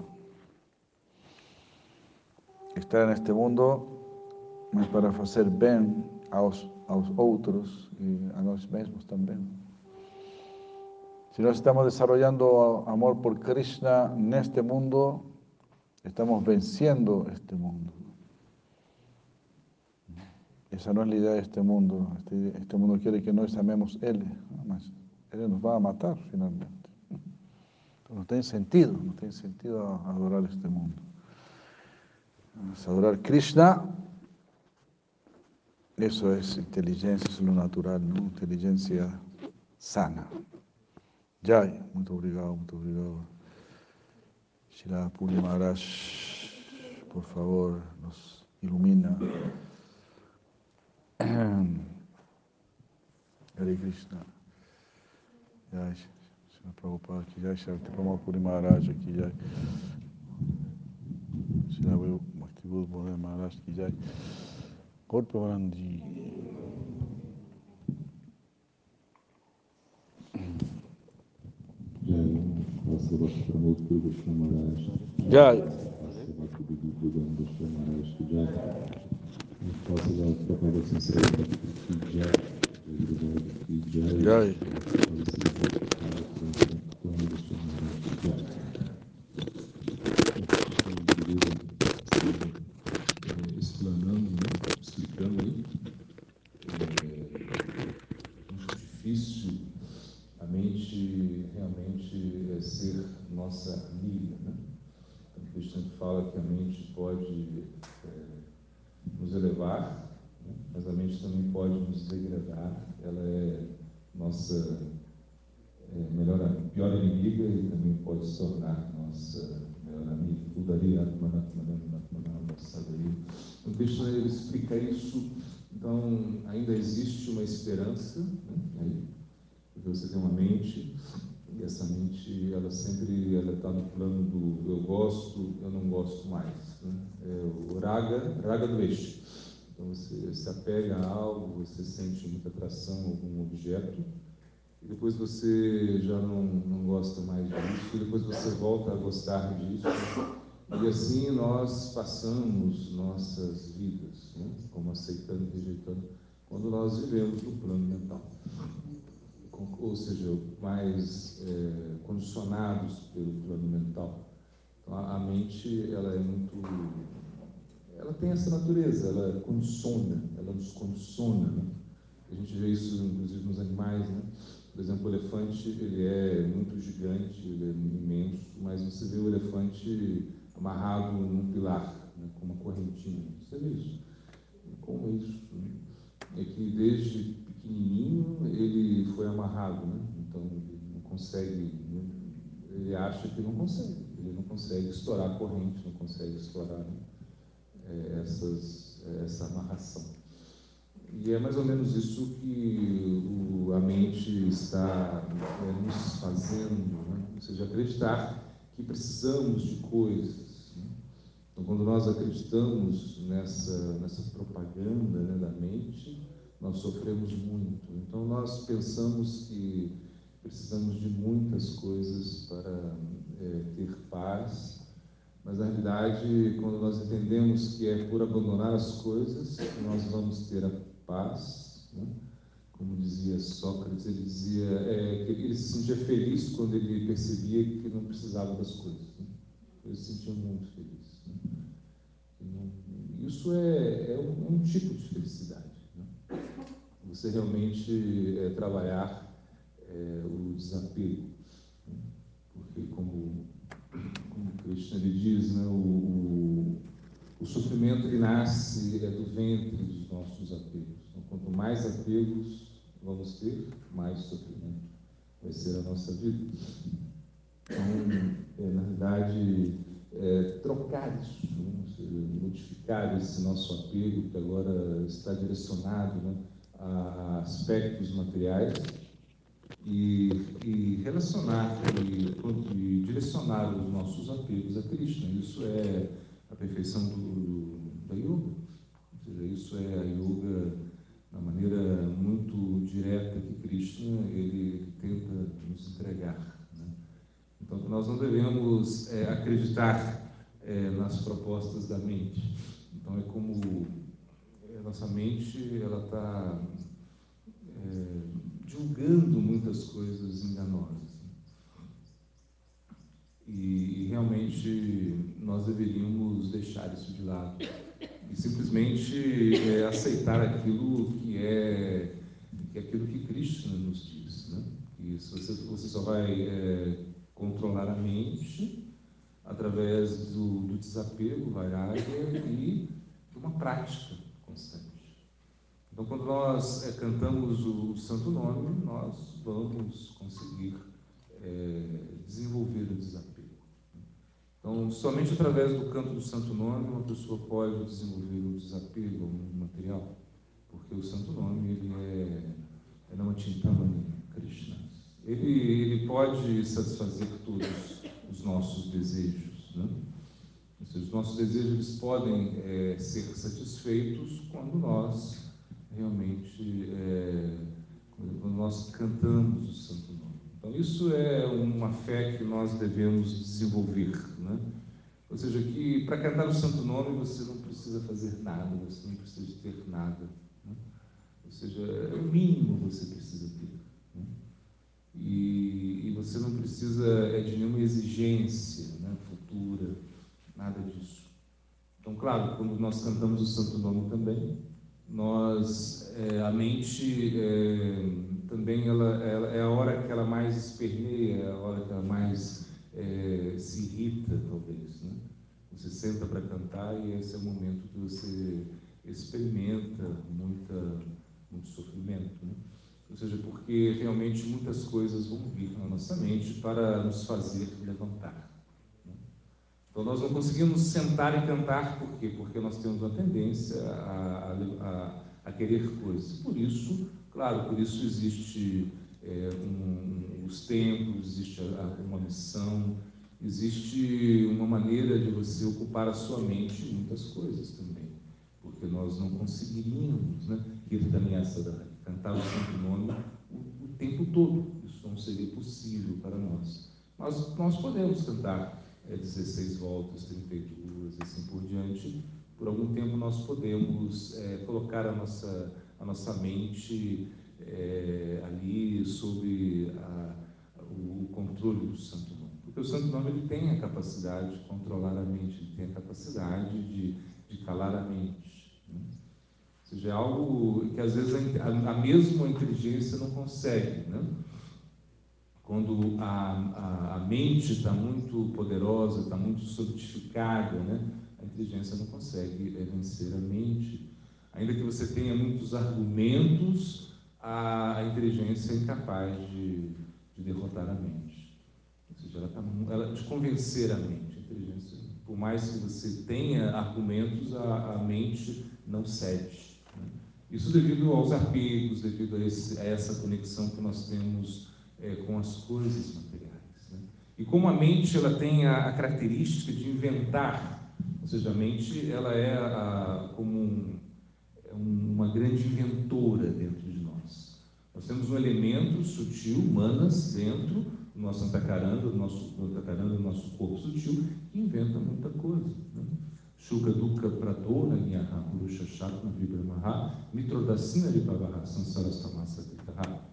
estar neste mundo, mas para fazer bem aos aos outros e a nós mesmos também. Se nós estamos desarrollando amor por Krishna neste mundo, estamos venciendo este mundo. Esa no es la idea de este mundo. Este, este mundo quiere que nós amemos mas Ele nos va a matar finalmente. no tiene sentido, no tiene sentido adorar este mundo. A adorar Krishna eso es inteligencia, es lo natural, ¿no? Inteligencia sana. Jai, muito obrigado, muito obrigado. Shira Puri Maharaj, por favor, nos ilumina. Hare Krishna. Jai, Prabhupada, aqui, Jai, Shira Prabhupada Puri Maharaj, aqui, Jai. Shira Bhakti Maharaj, aqui, Jai. Golpe Brandi. Jai. Jai. Mente também pode nos degradar. Ela é nossa é, melhor, pior inimiga e também pode se tornar nossa melhor amiga. Então, Krishna ele explica isso. Então, ainda existe uma esperança, né? porque você tem uma mente e essa mente ela sempre ela está no plano do eu gosto, eu não gosto mais. Né? É o raga, raga do eixo. Então você se apega a algo, você sente muita atração a algum objeto e depois você já não, não gosta mais disso, e depois você volta a gostar disso. E assim nós passamos nossas vidas, né? como aceitando e rejeitando, quando nós vivemos no plano mental. Ou seja, mais é, condicionados pelo plano mental. Então, a, mente, ela é muito. Ela tem essa natureza, ela condiciona, ela nos condiciona. Né? A gente vê isso, inclusive, nos animais, né? Por exemplo, o elefante, ele é muito gigante, ele é imenso, mas você vê o elefante amarrado num pilar, né, com uma correntinha. Você vê isso. Como é isso? Né? É que desde pequenininho ele foi amarrado, né? Então ele não consegue, né? ele acha que não consegue, ele não consegue estourar a corrente, não consegue estourar né? É, essas, essa amarração. E é mais ou menos isso que o, a mente está é, nos fazendo, né? ou seja, acreditar que precisamos de coisas. Né? Então, quando nós acreditamos nessa, nessa propaganda né, da mente, nós sofremos muito. Então, nós pensamos que precisamos de muitas coisas para é, ter paz, mas na realidade, quando nós entendemos que é por abandonar as coisas que nós vamos ter a paz, né? como dizia Sócrates, ele dizia é, que ele se sentia feliz quando ele percebia que não precisava das coisas. Né? Ele se sentia muito feliz. Né? Isso é, é um, um, tipo de felicidade. Né? Você realmente é, trabalhar é, o desapego. Né? Porque, como Krishna ele diz, né, o, o, sofrimento ele nasce é do ventre dos nossos apegos. Então, quanto mais apegos vamos ter, mais sofrimento vai ser a nossa vida. Então, é, na verdade, é, trocar isso, né? modificar esse nosso apego, que agora está direcionado né, a aspectos materiais, e, e relacionar e, e, direcionar os nossos apegos a Krishna. Isso é a perfeição do, do, da yoga. Ou seja, isso é a yoga na maneira muito direta que Krishna ele, tenta nos entregar. Né? Então, nós não devemos é, acreditar é, nas propostas da mente. Então, é como a é, nossa mente ela está é, julgando muitas coisas enganosas. E, e realmente nós deveríamos deixar isso de lado e simplesmente é, aceitar aquilo que é, que é aquilo que Cristo nos diz. Né? Que você, você só vai é, controlar a mente através do, do desapego, vairagya e uma prática constante. Então, quando nós é, cantamos o Santo Nome, nós vamos conseguir é, desenvolver o desapego. Então, somente através do canto do Santo Nome uma pessoa pode desenvolver o desapego mundo material, porque o Santo Nome ele é, é uma Chintamani Krishna. Ele, ele pode satisfazer todos os nossos desejos, né? Os nossos desejos eles podem é, ser satisfeitos quando nós realmente é, quando nós cantamos o Santo Nome. Então, isso é uma fé que nós devemos desenvolver. Né? Ou seja, que para cantar o Santo Nome você não precisa fazer nada, você não precisa ter nada. Né? Ou seja, é o mínimo que você precisa ter. Né? E, e, você não precisa é, de nenhuma exigência né, futura, nada disso. Então, claro, quando nós cantamos o Santo Nome também, nós, é, a mente é, também ela, ela, é a hora que ela mais esperneia, é a hora que ela mais é, se irrita, talvez. Né? Você senta para cantar e esse é o momento que você experimenta muita, muito sofrimento. Né? Ou seja, porque realmente muitas coisas vão vir na nossa mente para nos fazer levantar. Então nós não conseguimos sentar e cantar, por quê? Porque nós temos uma tendência a, a, a querer coisas. Por isso, claro, por isso existe é, um, os tempos, existe uma missão, existe uma maneira de você ocupar a sua mente muitas coisas também, porque nós não conseguiríamos, né, Kirtaniasada, cantar o Santo o, o, tempo todo, isso não seria possível para nós. Mas nós podemos cantar é, 16 voltas, 32 e assim por diante, por algum tempo nós podemos é, colocar a nossa, a nossa mente é, ali sob a, o controle do Santo Nome. Porque o Santo Nome ele tem a capacidade de controlar a mente, ele tem a capacidade de, de calar a mente. Né? Ou seja, é algo que às vezes a, a mesma inteligência não consegue. Né? Quando a, a, a mente está muito poderosa, está muito solidificada, né? a inteligência não consegue vencer a mente. Ainda que você tenha muitos argumentos, a, a inteligência é incapaz de, de, derrotar a mente. Ou seja, ela, tá, ela de convencer a mente. A inteligência, por mais que você tenha argumentos, a, a mente não cede. Né? Isso devido aos apegos, devido a, esse, a, essa conexão que nós temos é, com as coisas materiais. Né? E como a mente ela tem a, a, característica de inventar, ou seja, a mente ela é como um, é uma grande inventora dentro de nós temos um elemento sutil, manas, dentro do nosso antacaranda, do nosso antacaranda, do nosso corpo sutil, que inventa muita coisa. Né? Shuka Dukkha Pradona Nyaha Purusha Shatma Vibra Maha Mitrodasina Ripavaha Sansarastamasa Kritaha.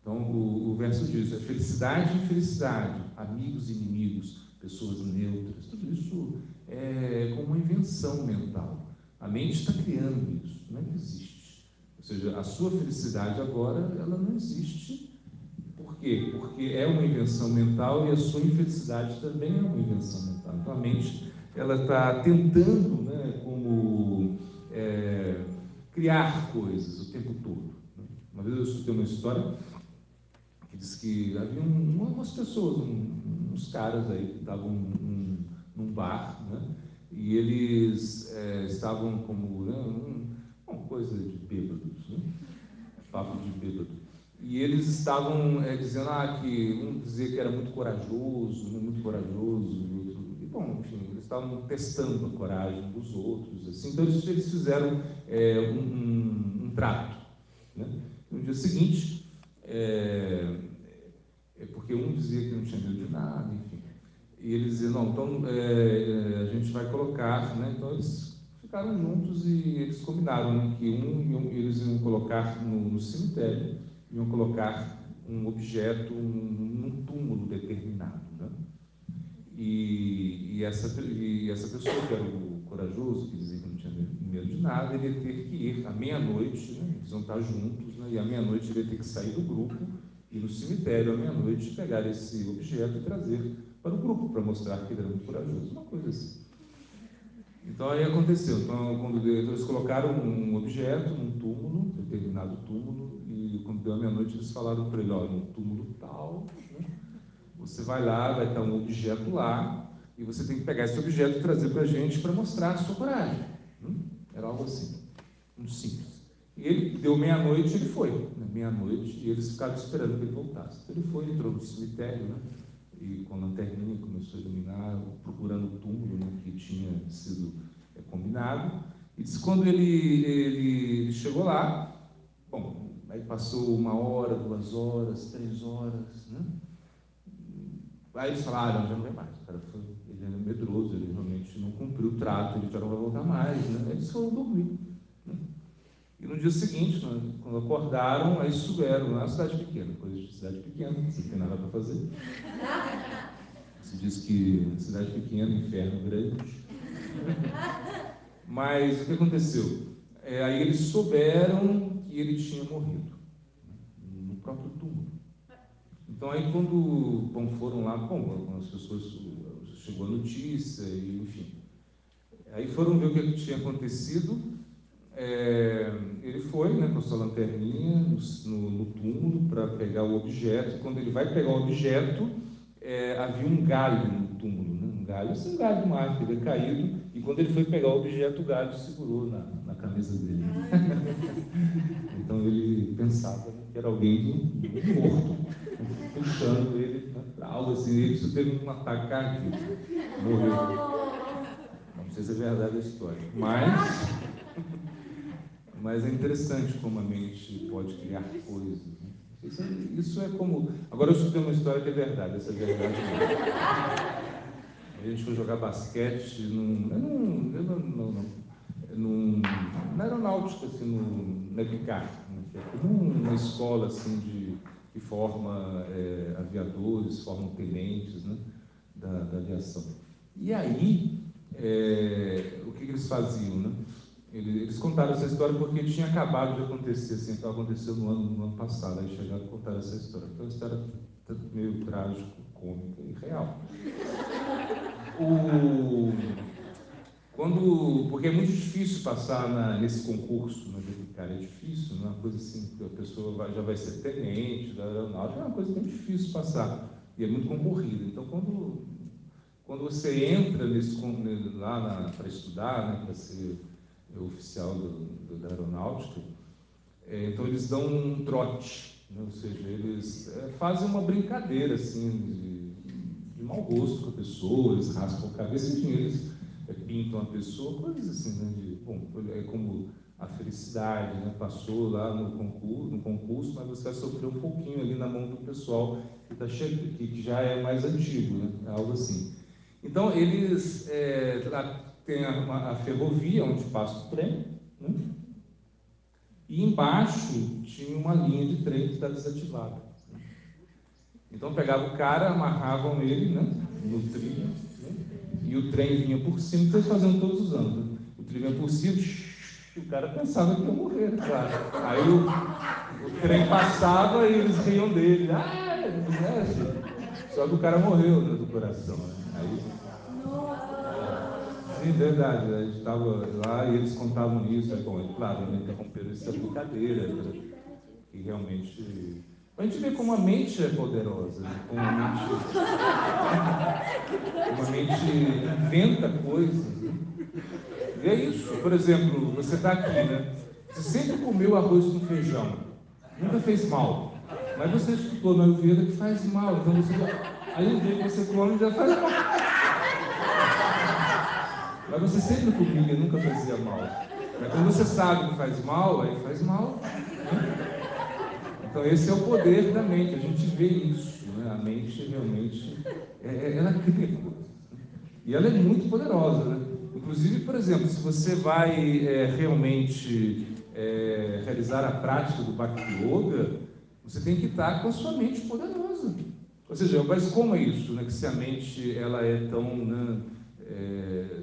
Então o, o verso diz: é felicidade e infelicidade, amigos e inimigos, pessoas neutras, tudo isso é como uma invenção mental. A mente está criando isso, não existe. Ou seja, a sua felicidade agora, ela não existe. Por quê? Porque é uma invenção mental e a sua infelicidade também é uma invenção mental. Então a mente, ela está tentando, né, como é, criar coisas o tempo todo. Né? Uma vez eu escutei uma história diz que havia um, umas pessoas, um, uns caras aí que estavam num, num bar, né? E eles é, estavam como né, um, uma coisa de bêbados, né? papo de bêbado. E eles estavam é, dizendo ah, que um que era muito corajoso, um muito corajoso, e outro. Bom, enfim, eles estavam testando a coragem dos outros. Assim. Então eles, eles fizeram é, um, um, um, trato. Né? No dia seguinte, é, é, porque um dizia que não tinha medo de nada, enfim. E eles diziam, não, então é, a gente vai colocar, né? Então eles ficaram juntos e eles combinaram né, que um iam, eles iam colocar no, no, cemitério, iam colocar um objeto num, num túmulo determinado. Né? E, e, essa, e essa pessoa, que era o corajoso, que dizia que não tinha medo de nada, ele ia ter que ir à meia-noite, né? eles iam estar juntos, né? e à meia-noite ele ia ter que sair do grupo, ir no cemitério à meia-noite, pegar esse objeto e trazer para o grupo, para mostrar que ele era muito corajoso, uma coisa assim. Então aí aconteceu. Então, quando eles colocaram um objeto num túmulo, determinado túmulo, e quando deu a meia-noite eles falaram para ele, olha, um túmulo tal, né? você vai lá, vai estar um objeto lá, e você tem que pegar esse objeto e trazer para a gente para mostrar a sua coragem. Hum? Era algo assim, muito simples. E ele deu meia-noite ele foi. Né? Meia-noite, e eles ficaram esperando que ele voltasse. Então ele foi, entrou no cemitério, né? e com a lanterninha começou a iluminar, procurando o túmulo né, que tinha sido é, combinado. E disse quando ele, ele, chegou lá, bom, aí passou uma hora, duas horas, três horas, né? Aí eles falaram, ah, já não vem mais. O cara foi, ele era medroso, ele realmente não cumpriu o trato, ele já não vai voltar mais, né? Aí eles foram dormir. Né? E no dia seguinte, né, quando acordaram, aí souberam, uma cidade pequena, coisa de cidade pequena, não tem nada para fazer. Se diz que cidade pequena, inferno grande. Mas o que aconteceu? É, aí eles souberam que ele tinha morrido. No próprio túmulo. Então aí quando bom, foram lá, bom, as pessoas chegou a notícia, e, enfim. Aí foram ver o que tinha acontecido. É, ele foi né, com a sua lanterninha no, no túmulo para pegar o objeto. Quando ele vai pegar o objeto, é, havia um galho no túmulo, né? um galho, assim, um galho de uma árvore, ele caído, e quando ele foi pegar o objeto, o galho segurou na, na camisa dele. então ele pensava que era alguém morto, puxando ele para algo assim, ele teve um ataque cardíaco, morreu. Não sei se é verdade a história, mas, mas é interessante como a mente pode criar coisas. Né? Isso, isso, é como. Agora eu escutei uma história que é verdade, essa é verdade mesmo. A gente foi jogar basquete num. num, num, num, na aeronáutica, assim, no, na EPICAR, né? é uma escola assim, de, que forma é, aviadores, forma tenentes né? da, da aviação. E aí, é, o que, que, eles faziam? Né? Eles, contaram essa história porque tinha acabado de acontecer, assim, então aconteceu no ano, no ano passado, aí chegaram a contar essa história. Então, uma história meio trágico, cômica e real. O, quando, porque é muito difícil passar na, nesse concurso, né, cara, é difícil, não é uma coisa assim, que a pessoa vai, já vai ser tenente da aeronáutica, é uma coisa muito difícil passar, e é muito concorrido. Então, quando, quando você entra nesse, lá para estudar, né, para ser oficial do, do, da aeronáutica, é, então eles dão um trote, né, ou seja, eles é, fazem uma brincadeira, assim, de, de mau gosto com a pessoa, eles raspam a cabeça, enfim, eles é, pintam a pessoa, coisas assim, né, de, bom, é como a felicidade, né, passou lá no concurso, no concurso, mas você vai sofrer um pouquinho ali na mão do pessoal que, tá che... que, que já é mais antigo, né, algo assim. Então, eles é, tem a, a, ferrovia onde passa o trem, né? e embaixo tinha uma linha de trem que está desativada. Então pegava o cara, amarravam ele né, no trilho, né, e o trem vinha por cima, então eles faziam todos os anos. Né? O trem vinha por cima, o cara pensava que ia morrer, claro. Aí o, o trem passava e eles riam dele. Ah, é, Só que o cara morreu né, do coração. Né? Aí, Sim, verdade. A gente estava lá e eles contavam isso. Aí, bom, claro, não interromperam essa brincadeira. Né? E realmente. A gente vê como a mente é poderosa, né? como a mente, como a mente inventa coisas. Né? E é isso. Por exemplo, você está aqui, né? Você sempre comeu arroz com feijão. Nunca fez mal. Mas você estudou na Ayurveda que faz mal. Então você. Aí um dia que você come já faz mal. Mas você sempre comia, nunca fazia mal. Mas quando você sabe que faz mal, aí faz mal. Né? Então esse é o poder da mente, a gente vê isso. Né? A mente realmente, é, é ela cria coisas. E ela é muito poderosa. Né? Inclusive, por exemplo, se você vai é, realmente é, realizar a prática do Bhakti Yoga, você tem que estar com a sua mente poderosa. Ou seja, mas como é isso, né? que se a mente ela é tão né, é,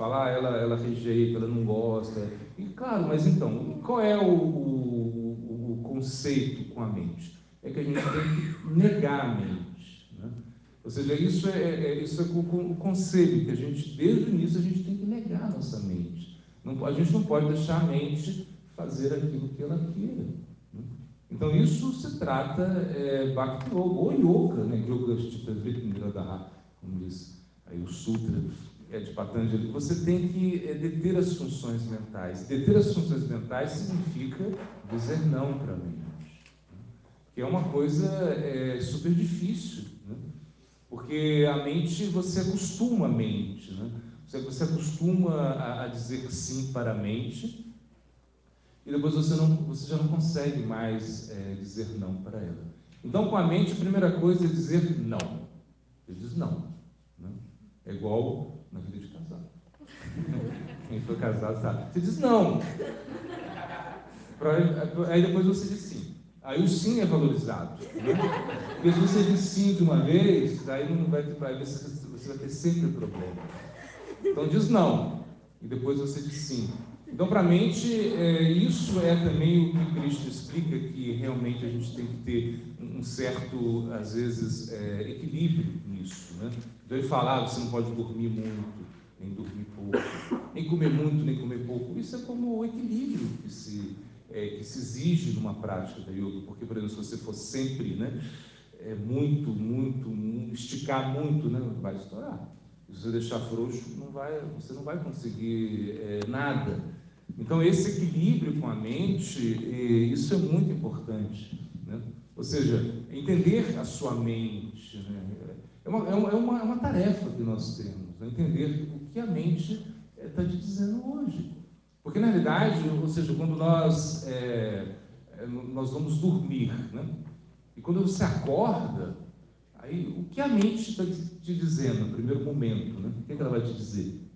fala, ah, ela, ela rejeita, ela não gosta. E claro, mas então, qual é o, o, o conceito com a mente? É que a gente tem que negar a mente. Né? Ou seja, isso é, é isso é o, o, conselho, que a gente, desde o início, a gente tem que negar a nossa mente. Não, a gente não pode deixar a mente fazer aquilo que ela queira. Né? Então, isso se trata é, Bhakti Yoga, ou Yoga, né? Yoga como diz aí o Sutra é, de Patanjali, você tem que é, deter as funções mentais. Deter as funções mentais significa dizer não para mente, né? que é uma coisa é, super difícil, né? porque a mente, você acostuma a mente, né? você, você acostuma a, a dizer sim para a mente, e depois você, não, você já não consegue mais é, dizer não para ela. Então, com a mente, a primeira coisa é dizer não. Ele diz não. Né? É igual na vida de casado. Quem foi casado sabe. Você diz não. Aí depois você diz sim. Aí o sim é valorizado. Né? Porque se você diz sim de uma vez, aí não vai você vai ter sempre problema. Então diz não. E depois você diz sim. Então, para a mente, é, isso é também o que Cristo explica, que realmente a gente tem que ter um certo, às vezes, é, equilíbrio nisso. Né? Então, ele falava, você não pode dormir muito, nem dormir pouco, nem comer muito, nem comer pouco. Isso é como o equilíbrio que se, é, que se exige numa prática da yoga, porque, por exemplo, se você for sempre né, é, muito, muito, muito, esticar muito, né, vai estourar. Se você deixar frouxo, não vai, você não vai conseguir é, nada. Então, esse equilíbrio com a mente, isso é muito importante. Né? Ou seja, entender a sua mente né? é, uma, é, uma, é uma tarefa que nós temos, né? entender o que a mente está te dizendo hoje. Porque, na realidade, ou seja, quando nós, é, é nós vamos dormir, né? e quando você acorda, aí o que a mente está te dizendo no primeiro momento? Né? O que, que ela vai te dizer?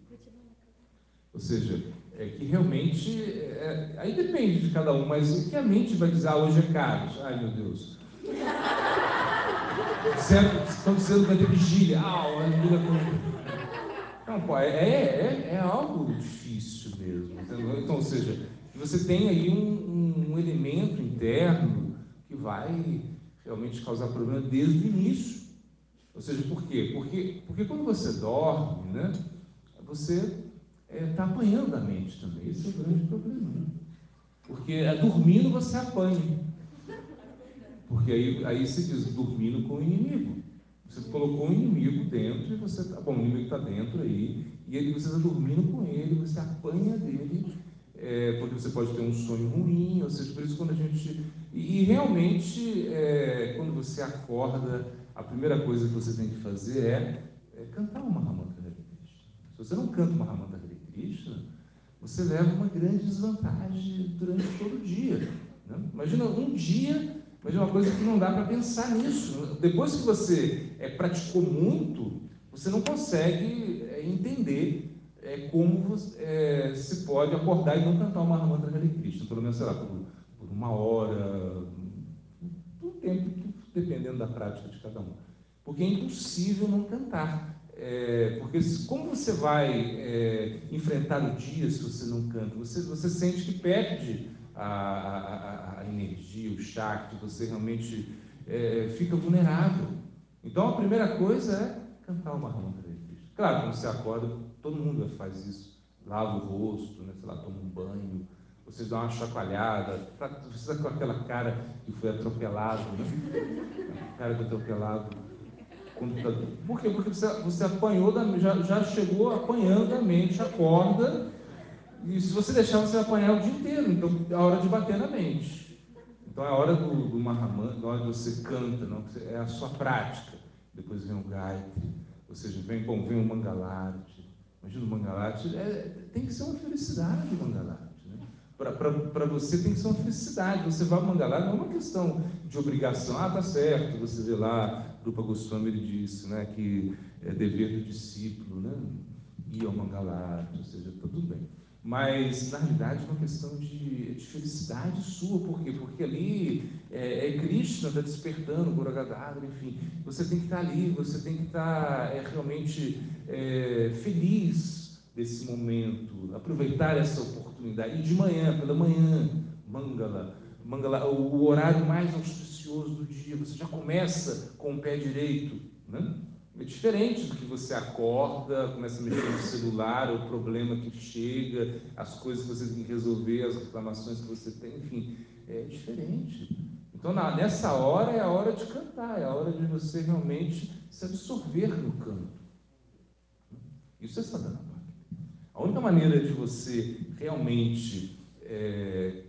Ou seja, é que realmente, é, aí depende de cada um, mas o que a mente vai dizer, ah, hoje é caro, ai meu Deus. Certo? Estão dizendo que vai ter vigília, ah, olha, com... Não, pô, é, é, é, algo difícil mesmo. Entendeu? Então, ou seja, você tem aí um, um, um elemento interno que vai realmente causar problema desde o início. Ou seja, por quê? Porque, porque quando você dorme, né, você está é, tá apanhando a mente também. Esse é o grande problema. Né? Porque é, dormindo você apanha. Porque aí, aí se diz dormindo com o inimigo. Você colocou o inimigo dentro e você está. Bom, o inimigo está dentro aí, e ele, você está dormindo com ele, você apanha dele, é, porque você pode ter um sonho ruim, ou seja, por isso quando a gente. E, e realmente, é, quando você acorda, a primeira coisa que você tem que fazer é, é cantar uma Ramanta. Se você não canta uma Ramanta Krishna, você leva uma grande desvantagem durante todo o dia. Né? Imagina um dia, mas é uma coisa que não dá para pensar nisso. Depois que você é, praticou muito, você não consegue é, entender é, como é, se pode acordar e não cantar uma Ramanta Hare Krishna, pelo menos, sei lá, por, por uma hora, um tempo, dependendo da prática de cada um. Porque é impossível não cantar. É, porque como você vai é, enfrentar o dia se você não canta? Você, você sente que perde a, a, a energia, o chakra, você realmente é, fica vulnerável. Então a primeira coisa é cantar uma mantra. Claro, quando você acorda, todo mundo faz isso. Lava o rosto, né, sei lá, toma um banho, vocês dão uma chacoalhada, você está com aquela cara que foi atropelado, né? cara que atropelado. Por quê? Porque você, você apanhou, da, já, já chegou apanhando da mente, acorda, e se você deixar, você vai apanhar o dia inteiro. Então é a hora de bater na mente. Então é a hora do, do Mahaman, é hora que você canta, não, é a sua prática. Depois vem o Gayatri, ou seja, vem, bom, vem o Mangalarte. Imagina o Mangalarte, é, tem que ser uma felicidade o Mangalarte. Né? Para você tem que ser uma felicidade. Você vai ao Mangalarte, não é uma questão de obrigação. Ah, tá certo, você vê lá Rupa Goswami ele disse né, que é dever do discípulo né, ir ao Mangalarti, ou seja, tudo bem. Mas, na realidade, é uma questão de, de felicidade sua, por quê? Porque ali é, é Krishna está despertando, Guragadadra, enfim. Você tem que estar ali, você tem que estar é, realmente é, feliz desse momento, aproveitar essa oportunidade. E de manhã, pela manhã, Mangala, Mangala o horário mais auspicioso do dia, você já começa com o pé direito, né? É diferente do que você acorda, começa a mexer no celular, o problema que chega, as coisas que você tem que resolver, as reclamações que você tem, enfim, é diferente. Então, na, nessa hora é a hora de cantar, é a hora de você realmente se absorver no canto. Isso é sadhana A única maneira de você realmente é,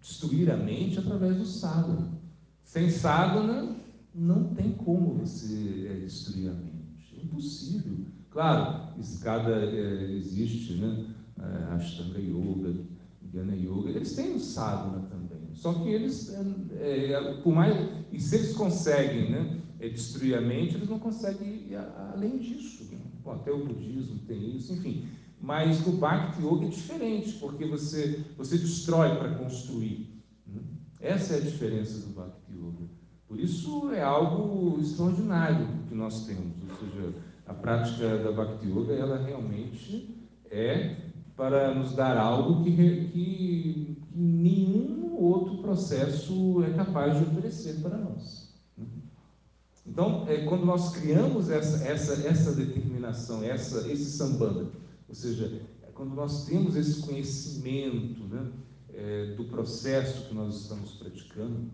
destruir a mente é através do sadhana. Sem sadhana, não tem como você é, destruir a mente. É impossível. Claro, cada, é, existe, né? É, Ashtanga Yoga, Jnana Yoga, eles têm o sadhana também. Só que eles, é, por mais, e se eles conseguem né, destruir a mente, eles não conseguem ir além disso. Né? Bom, até o budismo tem isso, enfim. Mas o Bhakti Yoga é diferente, porque você, você destrói para construir. Essa é a diferença do Bhakti Yoga. Por isso é algo extraordinário que nós temos, ou seja, a prática da Bhakti Yoga, ela realmente é para nos dar algo que, que, que nenhum outro processo é capaz de oferecer para nós. Né? Então, é, quando nós criamos essa, essa, essa determinação, essa, esse sambanda, ou seja, é quando nós temos esse conhecimento né, é, do processo que nós estamos praticando,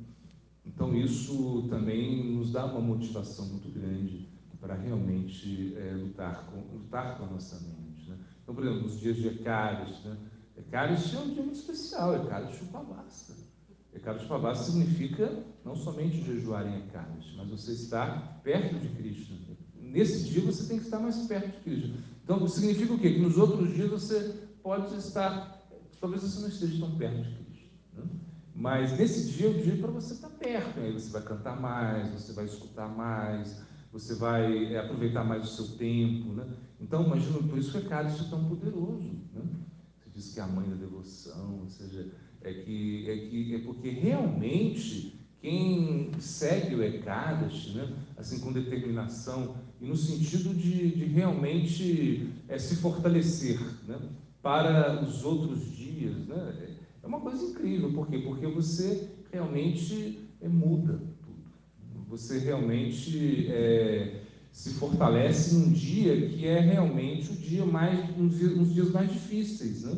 então isso também nos dá uma motivação muito grande para realmente é, lutar, com, lutar com a nossa mente. Né? Então, por exemplo, nos dias de Ecares, né? Ecares é um dia muito especial, Ecares Chupavasta. Ecares Chupavasta significa não somente jejuar em Ecares, mas você estar perto de Cristo. Nesse dia você tem que estar mais perto de Cristo. Então, significa o quê? Que nos outros dias você pode estar, talvez você não esteja tão perto de Cristo. Né? Mas nesse dia é o dia para você estar perto. Aí você vai cantar mais, você vai escutar mais, você vai é, aproveitar mais o seu tempo. Né? Então, imagina, por isso que é tão poderoso. Né? Você diz que é a mãe da devoção, ou seja, é, que, é, que, é porque realmente quem segue o Ekadashi, né, assim com determinação e no sentido de, de realmente é, se fortalecer né, para os outros dias, né, é uma coisa incrível, por quê? Porque você realmente é, muda você realmente é, se fortalece num dia que é realmente o dia mais, dia, uns dias mais difíceis, né?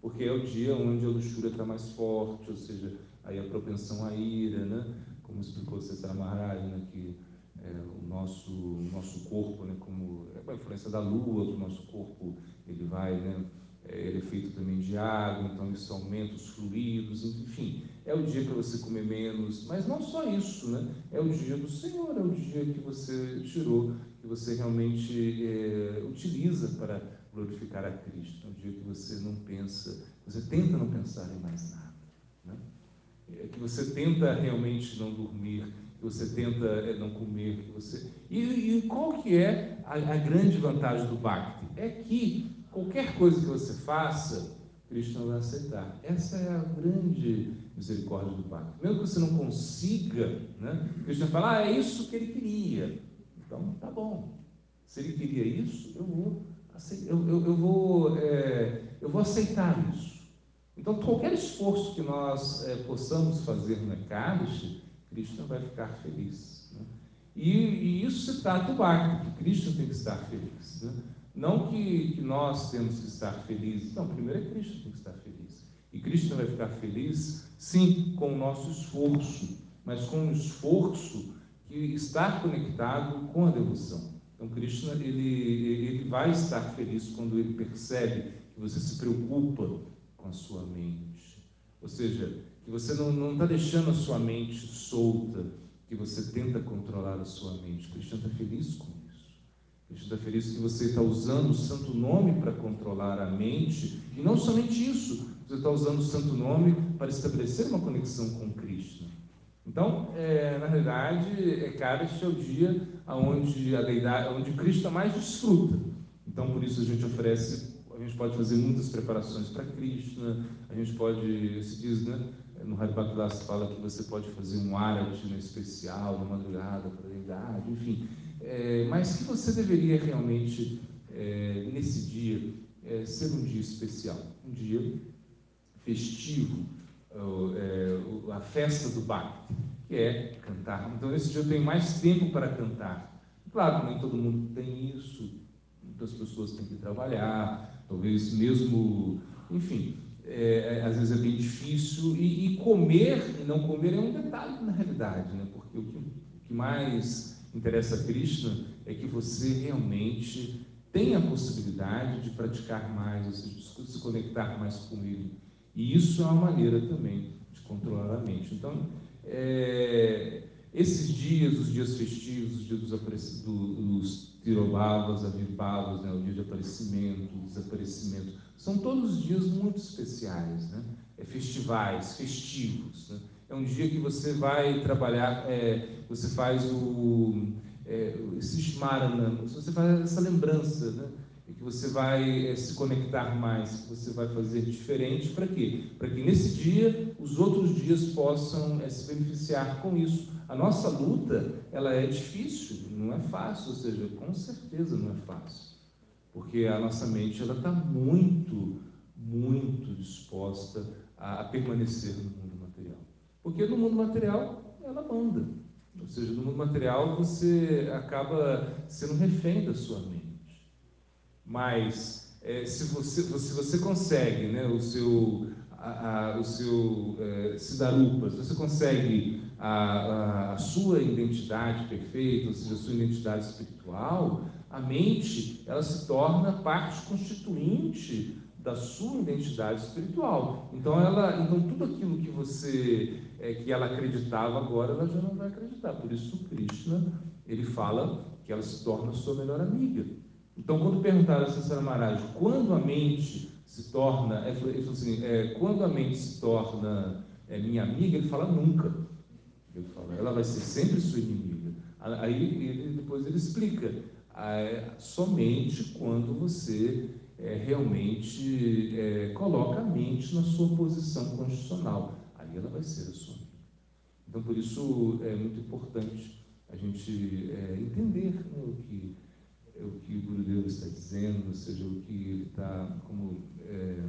Porque é o dia onde a luxúria está mais forte, ou seja, aí a propensão à ira, né? Como explicou César Maharaj, né? Que é, o nosso, nosso corpo, né? Como é a influência da lua, o nosso corpo ele vai, né? É, ele é feito também de água, então isso aumenta os fluidos, enfim é o dia para você comer menos, mas não só isso, né? É o dia do Senhor, é o dia que você tirou, que você realmente é, utiliza para glorificar a Cristo. É um dia que você não pensa, você tenta não pensar em mais nada, né? É que você tenta realmente não dormir, que você tenta é, não comer, que você e, e qual que é a, a grande vantagem do Bhakti? É que qualquer coisa que você faça Cristo não vai aceitar. Essa é a grande misericórdia do Pai. Mesmo que você não consiga, né? Cristo vai falar, ah, é isso que ele queria. Então, tá bom. Se ele queria isso, eu vou, eu, eu, eu vou, é, eu vou aceitar isso. Então, qualquer esforço que nós é, possamos fazer no Ekadashi, Cristo vai ficar feliz. Né? E, e, isso se trata do Bhakti, que Cristo tem que estar feliz. Né? Não que, que nós temos que estar felizes. Não, primeiro é Cristo que tem que estar feliz. E Cristo vai ficar feliz, sim, com o nosso esforço, mas com o esforço que está conectado com a devoção. Então, Krishna ele, ele vai estar feliz quando ele percebe que você se preocupa com a sua mente. Ou seja, que você não está deixando a sua mente solta, que você tenta controlar a sua mente. Krishna está feliz com Está feliz que você está usando o santo nome para controlar a mente, e não somente isso, você está usando o santo nome para estabelecer uma conexão com Cristo. Então, é, na realidade, é este é o dia onde a deidade, onde Cristo mais desfruta. Então, por isso a gente oferece, a gente pode fazer muitas preparações para Cristo, né? a gente pode, se diz, né? no Haribhaktas fala que você pode fazer um arati né, especial na madrugada para a deidade, enfim. É, mas que você deveria realmente, é, nesse dia, é, ser um dia especial, um dia festivo, é, a festa do Bhakti, que é cantar. Então, nesse dia eu tenho mais tempo para cantar. Claro, nem todo mundo tem isso, muitas pessoas têm que trabalhar, talvez mesmo, enfim, é, é, às vezes é bem difícil, e, e, comer e não comer é um detalhe na realidade, né? porque o que, o que mais interessa a Krishna é que você realmente tenha a possibilidade de praticar mais, ou seja, de se conectar mais com Ele. E isso é uma maneira também de controlar a mente. Então, é, esses dias, os dias festivos, os dias dos, dos tirobhavas, avirbhavas, né, o dia de aparecimento, desaparecimento, são todos dias muito especiais, né? É festivais, festivos. Né? É um dia que você vai trabalhar, é, você faz o é, esse smarana, você faz essa lembrança, né? Que você vai é, se conectar mais, que você vai fazer diferente, para quê? Para que nesse dia os outros dias possam é, se beneficiar com isso. A nossa luta, ela é difícil, não é fácil, ou seja, com certeza não é fácil, porque a nossa mente ela está muito muito disposta a, a permanecer no mundo. Porque no mundo material ela manda. Ou seja, no mundo material você acaba sendo refém da sua mente. Mas é, se, você, se você consegue né, o seu, a, a, o seu é, Siddharupa, se você consegue a, a, sua identidade perfeita, ou seja, a sua identidade espiritual, a mente ela se torna parte constituinte da sua identidade espiritual. Então ela, então tudo aquilo que você é, que ela acreditava agora, ela já não vai acreditar. Por isso Krishna ele fala que ela se torna sua melhor amiga. Então quando perguntaram a Sansara Maharaj, quando a mente se torna, ele falou assim, é, quando a mente se torna é, minha amiga, ele fala nunca. Ele fala, ela vai ser sempre sua inimiga. Aí ele, depois ele explica, somente quando você é, realmente é, coloca a mente na sua posição constitucional. Aí ela vai ser a sua amiga. Então, por isso é muito importante a gente é, entender né, o, que, o que o Gurudev está dizendo, ou seja, o que ele está como é,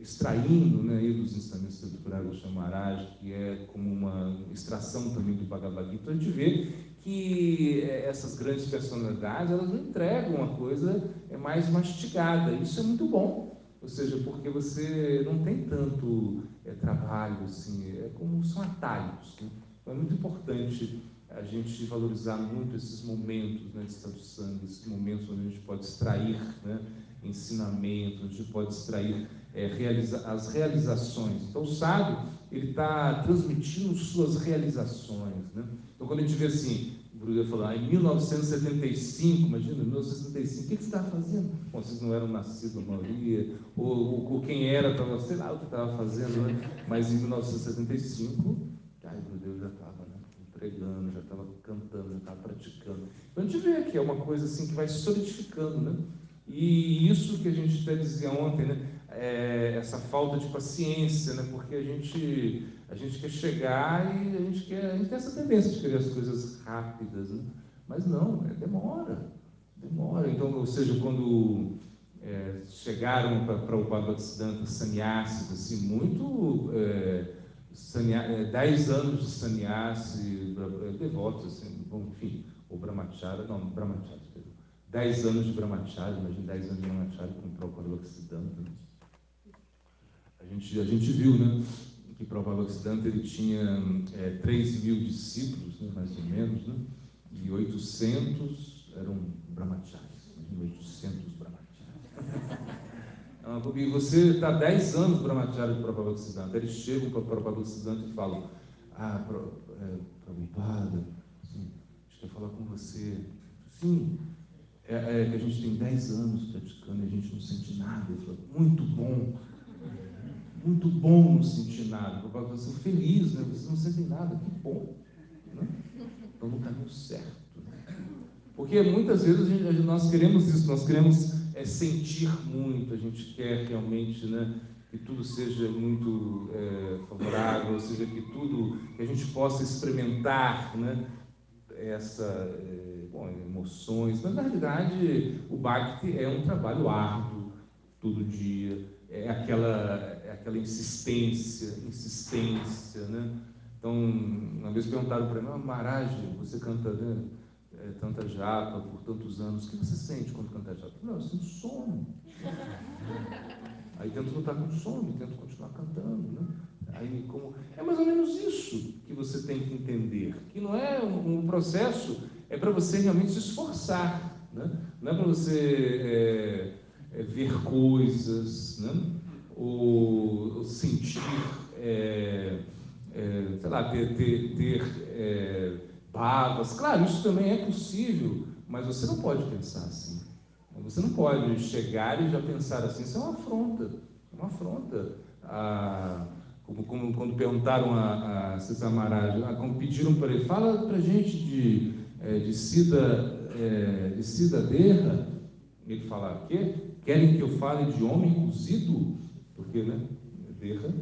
extraindo né, dos ensinamentos do Chamaraj, que é como uma extração também do Bhagavad Gita. Então, a gente vê que é, essas grandes personalidades elas não entregam uma coisa é mais mastigada. Isso é muito bom, ou seja, porque você não tem tanto é, trabalho assim, é como são atalhos. Né? Então é muito importante a gente valorizar muito esses momentos né, de estado sangue, esses momentos onde a gente pode extrair né, ensinamentos, onde a gente pode extrair é, realiza as realizações. Então o sábio ele está transmitindo suas realizações. Né? Então, quando a gente vê assim, o Bruder falou, ah, em 1975, imagina, 1975, o que, que você estava fazendo? Bom, vocês não eram nascidos, a maioria, ou, ou, quem era, estava, sei lá o que estava fazendo, né? mas em 1975, ai, o Bruder já estava né, já estava cantando, já estava praticando. Então a gente vê que é uma coisa assim que vai solidificando, né? E isso que a gente até dizia ontem, né? Essa falta de paciência, né? Porque a gente a gente quer chegar e a gente quer, a gente tem essa tendência de querer as coisas rápidas, né? mas não, é, demora, demora. Então, ou seja, quando é, chegaram para o Bhagavad-siddhanta sannyasis, assim, muito, é, é, dez anos de sannyasi, é, devotos, assim, bom, enfim, o brahmacharya, não, brahmacharya, dez anos de brahmacharya, imagina dez anos de brahmacharya com o próprio Bhagavad-siddhanta. Né? A gente, a gente viu, né? que Prabhupada Siddhanta ele tinha é, 3 mil discípulos, né, mais ou menos, né, e 800 eram brahmacharis, 800 brahmacharis. e você está 10 anos brahmachari de Prabhupada eles chegam para Prabhupada e falam, ah, é, Prabhupada, assim, a gente quer falar com você. Sim, é, é, que a gente tem 10 anos praticando e a gente não sente nada. Ele falou, muito bom muito bom não sentir nada. Vocês são felizes, né? vocês não sentem nada, que bom. Né? Estão no caminho certo. Né? Porque muitas vezes gente, nós queremos isso, nós queremos é, sentir muito, a gente quer realmente né, que tudo seja muito é, favorável, ou seja, que tudo, que a gente possa experimentar né, essa, é, bom, emoções. Mas, na realidade, o Bhakti é um trabalho árduo, todo dia é aquela, é aquela insistência, insistência, né? Então, uma vez perguntaram para mim, ah, Maharaj, você canta né, é, tanta japa por tantos anos, o que você sente quando canta japa? Não, eu sinto sono. Aí tento lutar com sono, tento continuar cantando, né? Aí, como... É mais ou menos isso que você tem que entender, que não é um, um processo, é para você realmente se esforçar, né? não é para você... É é, ver coisas, né? ou, sentir, é, é, sei lá, ter, ter, ter é, bavas. Claro, isso também é possível, mas você não pode pensar assim. Você não pode chegar e já pensar assim, isso é uma afronta, é uma afronta. Ah, como, como, quando perguntaram a, a César Maharaj, ah, como pediram para ele, fala para a gente de, é, de Sida, é, de Sida Derra, ele fala, o quê? Querem que eu fale de homem cozido? Porque, né? Derra,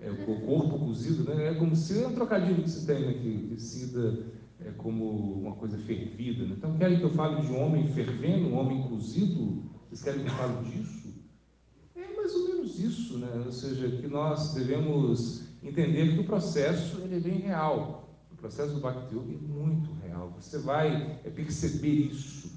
é o corpo cozido, né? É como se é um trocadilho que se tem aqui, que sida é como uma coisa fervida. Né? Então, querem que eu fale de um homem fervendo, um homem cozido? Vocês querem que eu fale disso? É mais ou menos isso, né? ou seja, que nós devemos entender que o processo ele é bem real. O processo do Bhakti Yoga é muito real. Você vai perceber isso.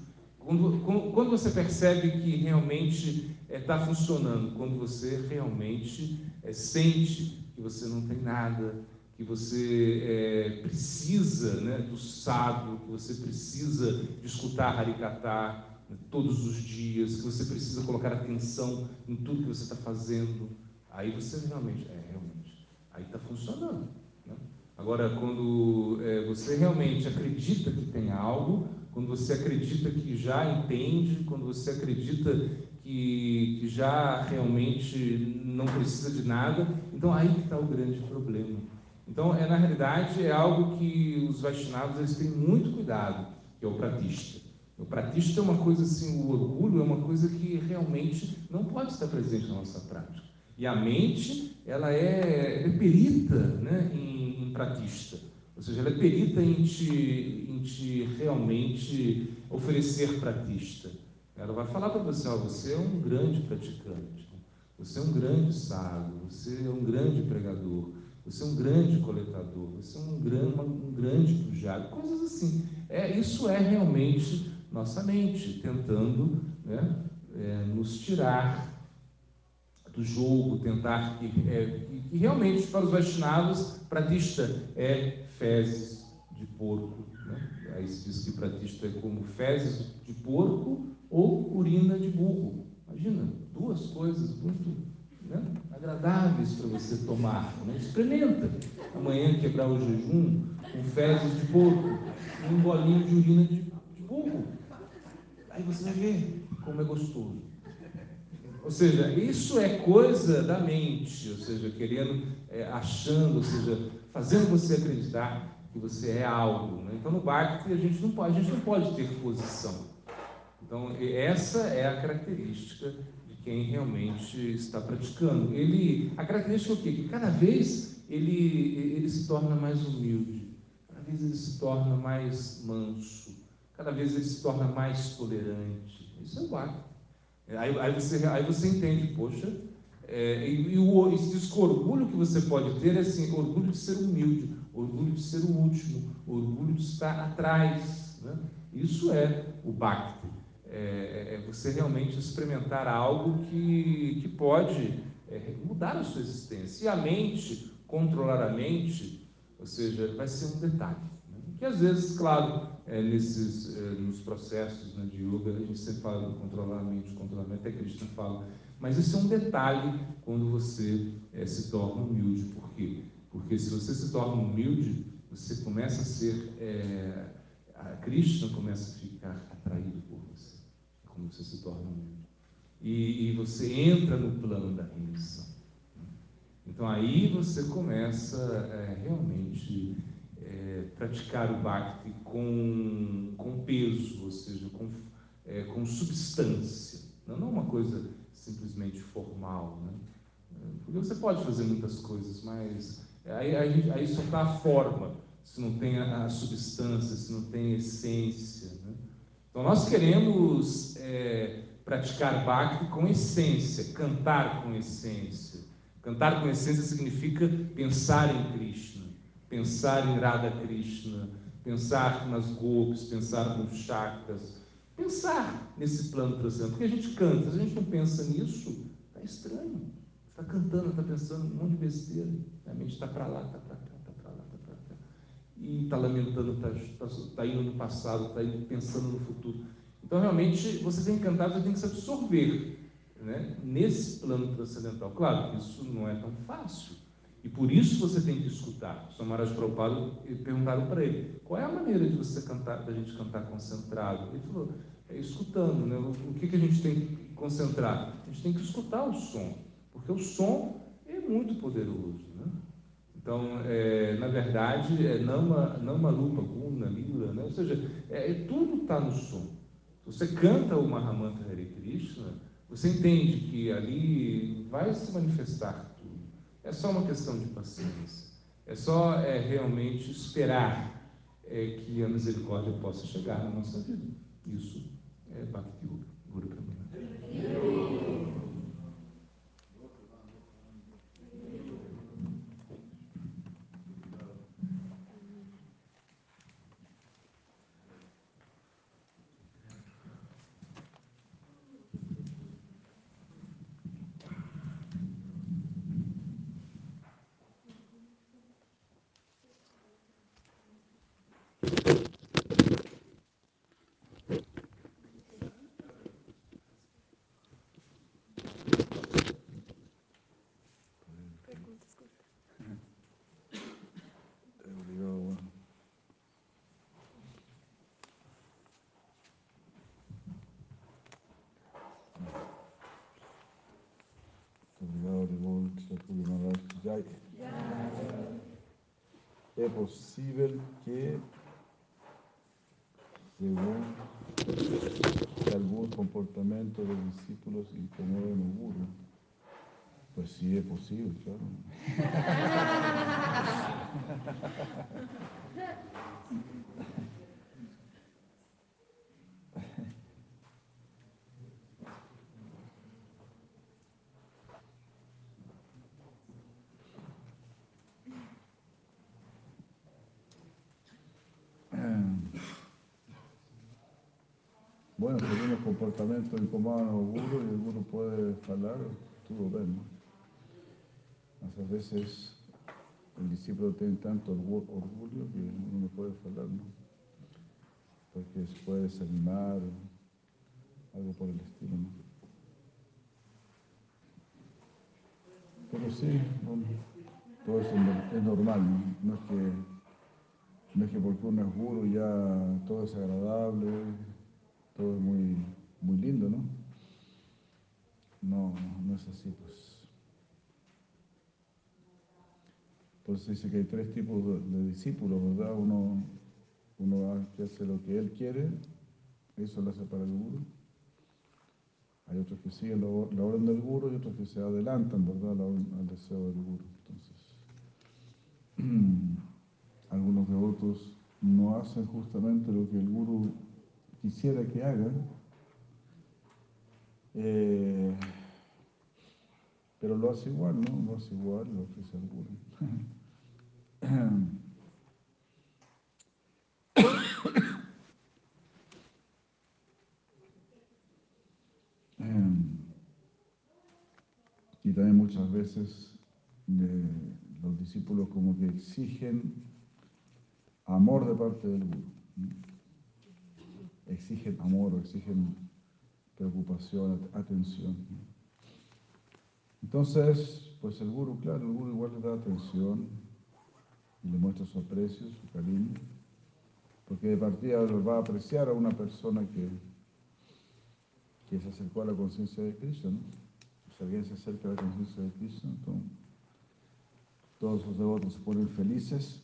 Quando, quando, você percebe que realmente está é, funcionando, quando você realmente é, sente que você não tem nada, que você é, precisa né, do sábio, que você precisa de escutar Harikata né, todos os dias, que você precisa colocar atenção em tudo que você está fazendo, aí você realmente, é, realmente, aí está funcionando. Né? Agora, quando é, você realmente acredita que tem algo, quando você acredita que já entende, quando você acredita que, que já realmente não precisa de nada, então aí que está o grande problema. Então, é, na realidade, é algo que os Vaishnavas eles têm muito cuidado, que é o pratista. O pratista é uma coisa assim, o orgulho é uma coisa que realmente não pode estar presente na nossa prática. E a mente, ela é, é perita né, em, em pratista. Ou seja, ela é perita em te, realmente oferecer pratista. Ela vai falar para você, você é um grande praticante, você é um grande sábio, você é um grande pregador, você é um grande coletador, você é um grande, um grande pujado, coisas assim. É, isso é realmente nossa mente tentando né, é, nos tirar do jogo, tentar que, é, que, realmente para os vacinados, pratista é fezes de porco. Aí se diz que pratista é como fezes de porco ou urina de burro. Imagina, duas coisas muito né, agradáveis para você tomar. Né? Experimenta. Amanhã quebrar o jejum com fezes de porco e um bolinho de urina de, de burro. Aí você vai ver como é gostoso. Ou seja, isso é coisa da mente, ou seja, querendo, é, achando, ou seja, fazendo você acreditar que você é algo. Né? Então no Bhakti a gente não pode, a gente não pode ter posição. Então essa é a característica quem realmente está praticando. Ele, a característica é o quê? Que cada vez ele, ele se torna mais humilde, cada vez ele se torna mais manso, cada vez ele se torna mais tolerante. Isso é o básico. Aí, aí, você, aí você entende, poxa, é, e, e, o, diz que o orgulho que você pode ter é assim, orgulho de ser humilde, orgulho de ser o último, orgulho de estar atrás. Né? Isso é o Bhakti. É, é, é você realmente experimentar algo que, que pode é, mudar a sua existência. E a mente, controlar a mente, ou seja, vai ser um detalhe. Né? Que às vezes, claro, é, nesses, é, nos processos né, de yoga, a gente sempre fala de controlar a mente, controlar a mente, até Krishna fala. Mas isso é um detalhe quando você é, se torna humilde. Por quê? Porque se você se torna humilde, você começa a ser. a Krishna começa a ficar atraído por quando você se torna humilde. E, e você entra no plano da remissão. Então aí você começa é, realmente é, praticar o Bhakti com, com peso, ou seja, com, é, com substância. Não, não uma coisa simplesmente formal. Né? Porque você pode fazer muitas coisas, mas aí, aí, aí só está a forma, se não tem a, a substância, se não tem a essência. Né? Então nós queremos é, praticar Bhakti com essência, cantar com essência. Cantar com essência significa pensar em Krishna, pensar em Radha Krishna, pensar nas gopis, pensar nos chakras, pensar nesse plano transcendental. Porque a gente canta, se a gente não pensa nisso, está estranho. Está cantando, está pensando um monte de besteira. A mente está para lá, está para cá e está lamentando, está tá, tá indo no passado, está pensando no futuro. Então, realmente, você tem que cantar, você tem que se absorver né, nesse plano transcendental. Claro isso não é tão fácil. E por isso você tem que escutar. O Samaraj Prabhupada perguntaram para ele, qual é a maneira de você cantar, da gente cantar concentrado? Ele falou, é escutando, né? O que, que a gente tem que concentrar? A gente tem que escutar o som, porque o som é muito poderoso. Né? Então, é, na verdade, é nama, nama lupa, guna, lila, né? ou seja, é, é tudo está no som. Você canta o Mahamantra Hare Krishna, você entende que ali vai se manifestar tudo. É só uma questão de paciência. É só é, realmente esperar é, que a misericórdia possa chegar na nossa vida. Isso é Bhakti Yoga, Guru Pramana. Posible que, según algún comportamiento de discípulos incomoden un guru, pues sí es posible, claro. Bueno, comportamientos incomodan al guru y el guru puede hablar, tú lo ves, ¿no? Muchas veces el discípulo tiene tanto orgullo que uno no puede hablar. Porque se puede desanimar, algo por el estilo. Pero sí, todo eso es normal, ¿no? No es que, no es que porque uno es guru ya todo es agradable, todo es muy, muy lindo, ¿no? No, no es así, pues. Entonces dice que hay tres tipos de, discípulos, ¿verdad? Uno, uno que hace lo que él quiere, eso lo hace para el guru. Hay otros que siguen la, orden del guru y otros que se adelantan, ¿verdad?, al deseo del guru. Entonces, algunos devotos no hacen justamente lo que el guru quisiera que haga, eh, pero lo hace igual, ¿no? Lo hace igual, lo ofrece al guru. Y también muchas veces eh, los discípulos como que exigen amor de parte del guru exigen amor, exigen preocupación, atención. Entonces, pues el guru, claro, el guru igual le da atención y le muestra su aprecio, su cariño, porque de partida va a apreciar a una persona que, que se acercó a la conciencia de Cristo, ¿no? Si alguien se acerca a la conciencia de Cristo, entonces todos los devotos se ponen felices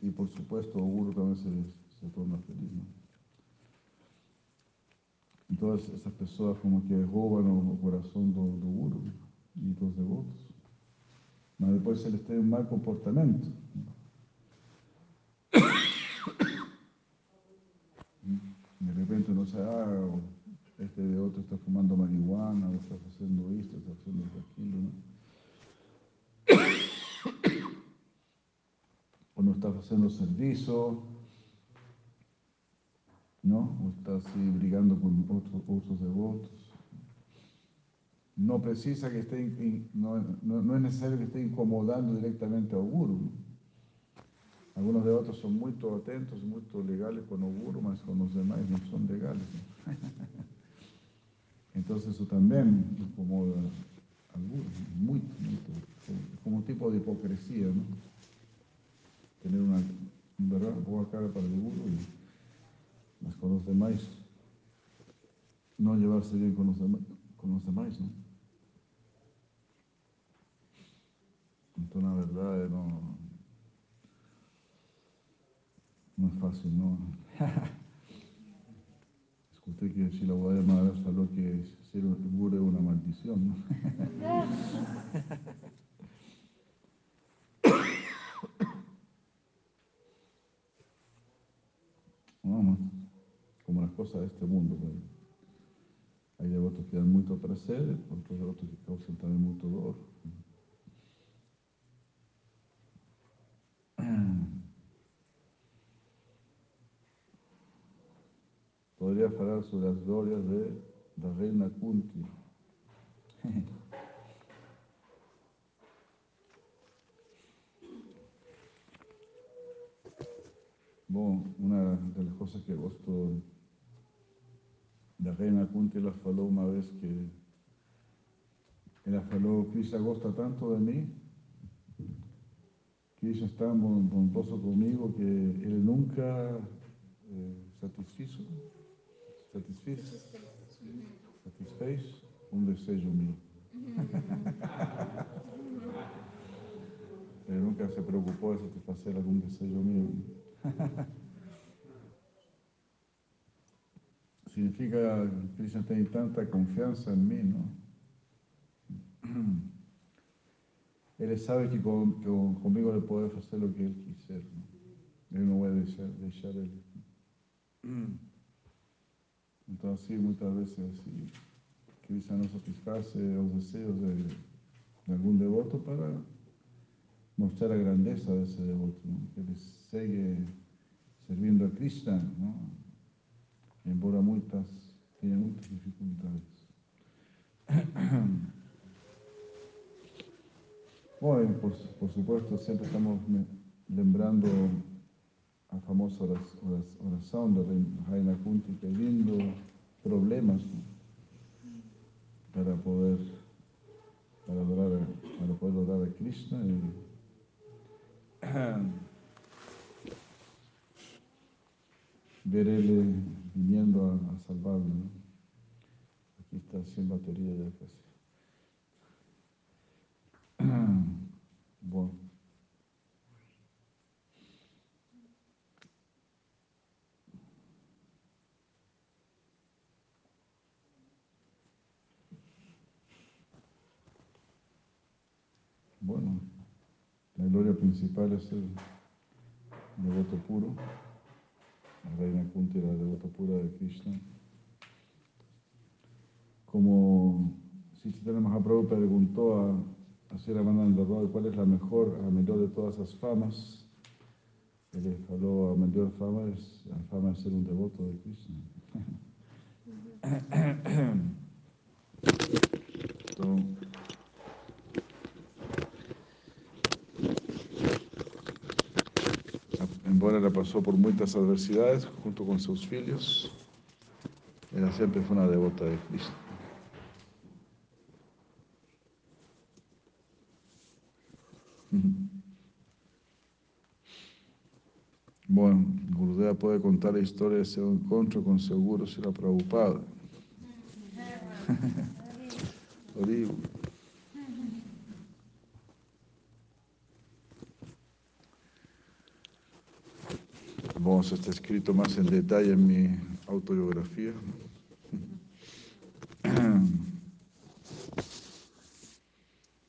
y por supuesto el guru también se, se torna feliz, ¿no? Entonces esas personas como que roban el corazón do, do guru y dos devotos. Mas después se les tiene un mal comportamiento. De repente no sabe, ah, este devoto está fumando marihuana, o está haciendo esto, está haciendo aquello, ¿no? o no está haciendo servicio, ¿no? O está así brigando con otros, otros devotos. No precisa que esté, no, no, es necesario que esté incomodando directamente a guru. Algunos devotos son muy atentos, muy legales con el guru, mas con los demás no son legales. Entonces eso también incomoda al guru, muy, muy, como un tipo de hipocresía, ¿no? Tener una, ¿verdad? Boa cara para el guru y mas con los demás, no llevarse bien con los demás, con los demás ¿no? Entonces, la verdad, no, no es fácil, ¿no? Escuché que si la voy a llamar hasta lo que ser un es una maldición, ¿no? Vamos como las cosas de este mundo. Hay devotos que dan mucho placer, otros devotos que causan también mucho dolor. Podría hablar sobre las glorias de la reina Kunti. Bom, una de las cosas que gosto da Reina Kunti ela falou uma vez que ela falou, Krishna gosta tanto de mim, Krishna es tan bondoso comigo que ele nunca eh, satisfizo, satisfiz, satisfez um desejo meu. ele nunca se preocupou de satisfazer algum desejo meu. Significa que Krishna tem tanta confiança em mim, não? Ele sabe que, com, que comigo ele pode fazer o que ele quiser. Não? Ele não vai deixar, deixar ele. Então, assim, muitas vezes, assim, Krishna não satisfaz os desejos de, de algum devoto para mostrar a grandeza desse devoto, ¿no? que ele segue servindo a Krishna, ¿no? Muitas tenha muitas dificuldades. Bom, por, por supuesto, sempre estamos lembrando a famosa oração da Reina Kunti, pedindo problemas para poder para adorar, para poder adorar a Krishna y ver él viniendo a, a salvarlo. ¿no? Aquí está sin batería ya casi. Bueno. Bueno, la gloria principal es el devoto puro. Reina Kunti era la devota pura de Krishna. Como si Chaitanya Mahaprabhu preguntó a, a Roy cuál es la mejor, la mejor de todas las famas, él le faló a mayor fama es la fama de ser un devoto de Krishna. Entonces, embora passou por muitas adversidades junto com seus filhos, ela sempre foi uma devota de Cristo. Bom, Gurudeva pode contar a história de seu encontro com seu guru Sila Prabhupada. Isso está escrito mais em detalhe em minha autobiografia.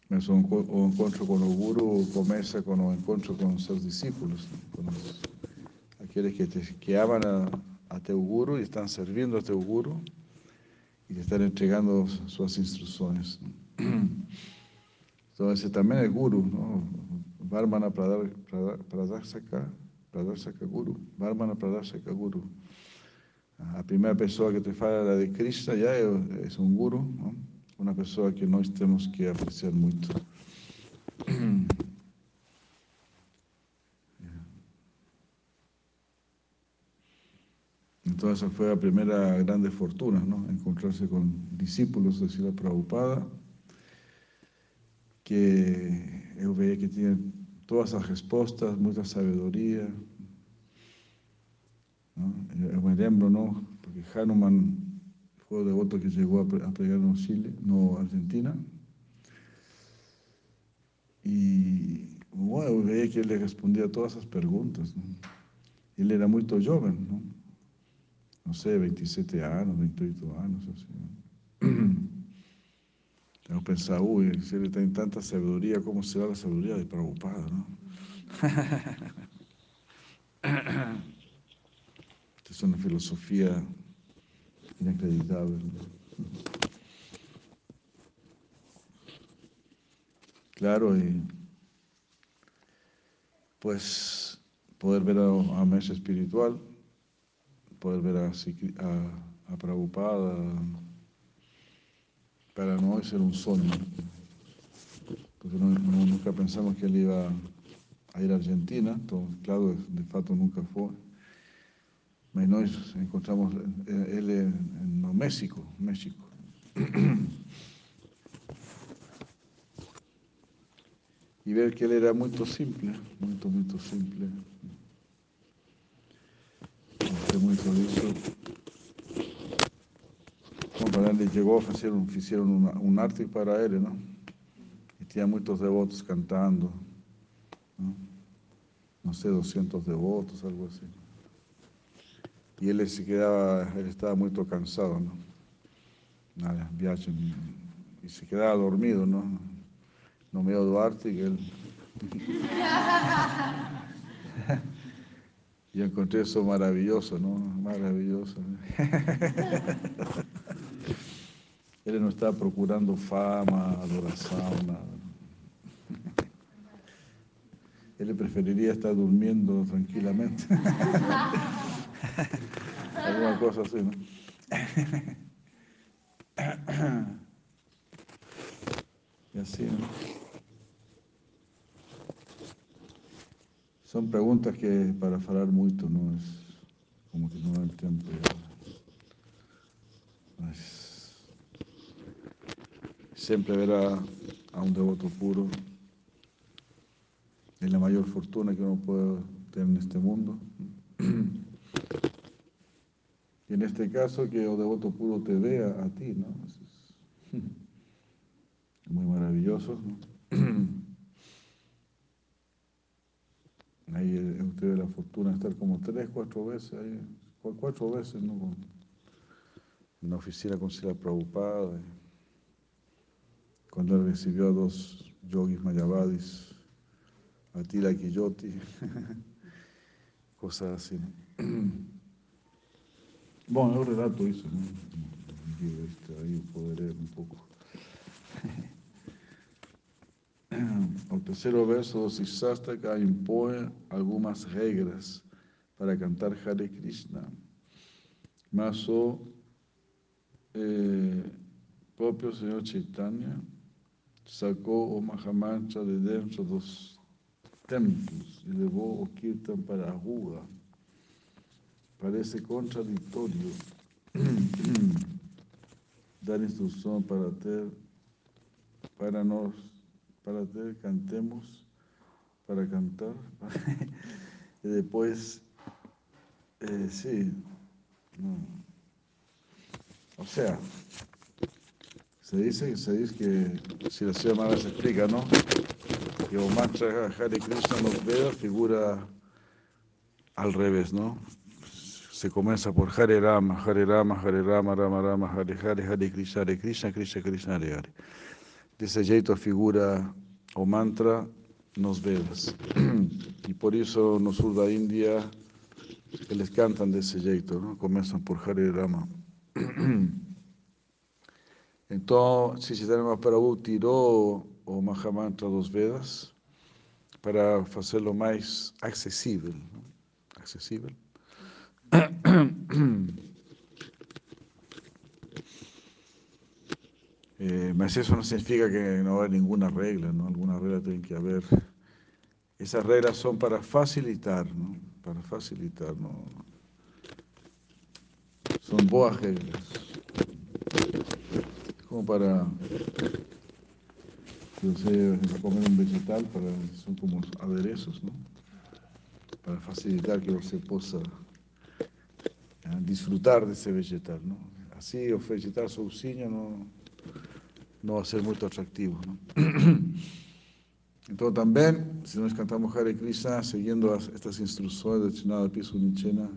Mas o encontro com o Guru começa com o encontro com seus discípulos, com os, aqueles que, te, que amam a, a teu Guru e estão servindo a teu Guru e te estão entregando suas instruções. Então, esse também é Guru? Varmana Pradasaka, Pradasaka Guru, Varmana Pradasaka Guru. A primeira pessoa que te fala de Krishna já é, é um Guru, não? que nós temos que apreciar muito. Então essa foi a primeira grande fortuna, não? encontrar-se com discípulos de Sila Prabhupada, que eu veia que tinha todas as respostas, muita sabedoria. Não? Eu me lembro, não? porque Hanuman foi o devoto que chegou a pregar no Chile, no Argentina. E bom, eu veia que ele respondia todas as perguntas. Não? Ele era muito jovem, não? não sei, 27 anos, 28 anos, assim. Eu pensava, ui, se ele tem tanta sabedoria, como será a sabedoria de Prabhupada, não? Essa é uma filosofia inacreditável. Claro, y pues poder ver a, a mesa espiritual, poder ver a, a, a Prabhupada, para nós ser um sonho. Porque nunca pensamos que ele ia a ir a Argentina, claro, de fato nunca foi. Mas nós encontramos ele no México, México. Y ver que él era muy simple, muy, muy simple. Muy eso. Para ele hacer un, hicieron un, un arte para él, ¿no? Y tenía muchos devotos cantando, ¿no? no sé, 200 devotos, algo así. Y él se quedaba, él estaba muy cansado, ¿no? Nada, viaje, y se quedaba dormido, ¿no? No me Duarte, que él... Yo encontré eso maravilloso, ¿no? Maravilloso. Él no estaba procurando fama, adoración, nada. Él preferiría estar durmiendo tranquilamente. Alguna cosa así, ¿no? Y así, ¿no? Son preguntas que para hablar mucho no es como que no hay tiempo. Siempre verá a un devoto puro es la mayor fortuna que uno puede tener en este mundo. Y en este caso que el devoto puro te vea a ti, ¿no? Es muy maravilloso, Ahí eh, usted tiene la fortuna de estar como tres, cuatro veces, ahí, cuatro veces, ¿no? En la oficina con Sila Prabhupada. Cuando él recibió a dos yogis mayavadis, Atila Kiyoti, cosas así. Bueno, yo relato eso, ¿no? Ahí puedo leer un poco. El tercero verso de Sastaka impone algunas reglas para cantar Hare Krishna. Mas o eh, propio Señor Chaitanya sacó o Mahamantra de dentro dos templos y llevó o Kirtan para a. Parece contradictorio dar instrucción para ter, para nós para ter, cantemos, para cantar. y después, eh, sí, no. o sea, se dice, se dice que, si la señora se explica, ¿no? Que o mantra Hare Krishna nos vea figura al revés, ¿no? Se comienza por Hare Rama, Hare Rama, Hare Rama, Rama Rama, Hare Hare, Hare Krishna, Hare Krishna, Krishna Krishna, Hare Hare. Desse jeito a figura o mantra nos Vedas. Y por eso no sur da India eles cantan desse jeito, ¿no? começam por Hare Rama. Então, Chaitanya Mahaprabhu tirou o Mahamantra dos Vedas para fazê-lo mais acessível. ¿no? Acessível. Eh, mas eso no significa que no haya ninguna regla, ¿no? Alguna regla tiene que haber. Esas reglas son para facilitar, ¿no? Para facilitar, ¿no? Son boas reglas. Como para que usted comer un vegetal, para, son como aderezos, ¿no? Para facilitar que usted pueda eh, disfrutar de ese vegetal, ¿no? Así, o vegetal sozinho, no no va a ser muy atractivo. ¿no? Entonces también, si nos cantamos Hare Krishna, siguiendo estas instrucciones de Chinada Pisu Nichena,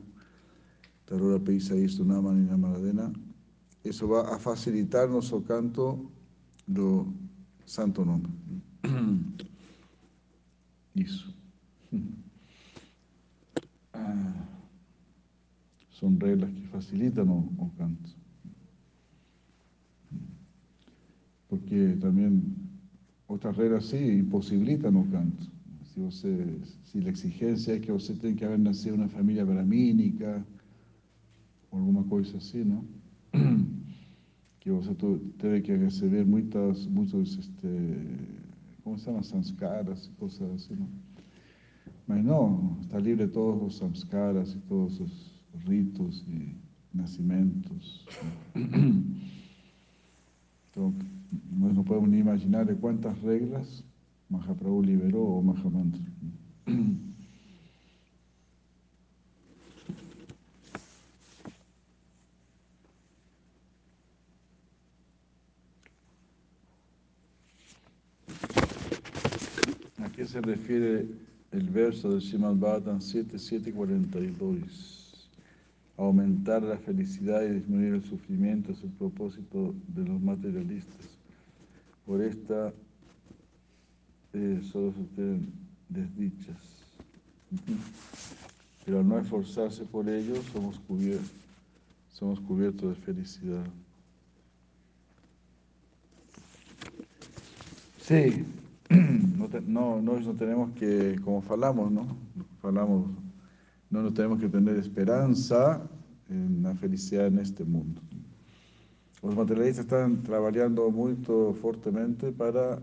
Tarora Peisa Istu Namani Namaradena, eso va a facilitar nuestro canto do santo nombre. Eso. Ah, son reglas que facilitan o canto. porque también otras reglas sí imposibilitan o canto. Si, você, si la exigencia es que usted tiene que haber nacido en una familia bramínica o alguna cosa así, ¿no? que usted tiene que recibir muchas, muchos, este, ¿cómo se llama? Sanskaras y cosas así, ¿no? Pero no, está libre de todos los samskaras y todas esas ritos y nacimientos. no podemos ni imaginar de cuántas reglas Mahaprabhu liberó o Mahamantra. ¿A qué se refiere el verso del Srimad Bhattan 7742? Aumentar la felicidad y disminuir el sufrimiento es el propósito de los materialistas. Por esta eh, solo tienen desdichas. Pero al no esforzarse por ello, somos cubiertos, somos cubiertos de felicidad. Sí, no, no, no, tenemos que, como falamos, ¿no? Falamos, no nos tenemos que tener esperanza en la felicidad en este mundo. Los materialistas están trabajando muy fuertemente para,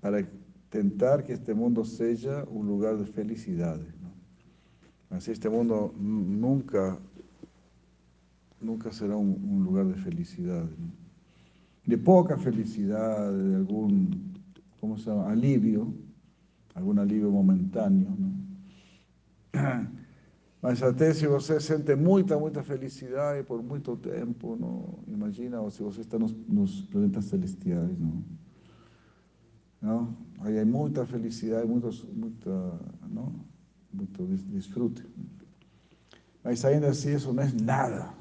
para tentar que este mundo sea un lugar de felicidad. Así este mundo nunca, nunca será un, lugar de felicidad. De poca felicidad, de algún, ¿cómo se llama? Alivio, algún alivio momentáneo. ¿no? Mas até se você sente muita, muita felicidade por muito tempo, não? imagina se você está nos, nos planetas celestiais, não? não? Aí há muita felicidade, muito, muita, muito desfrute. Mas ainda assim isso não é nada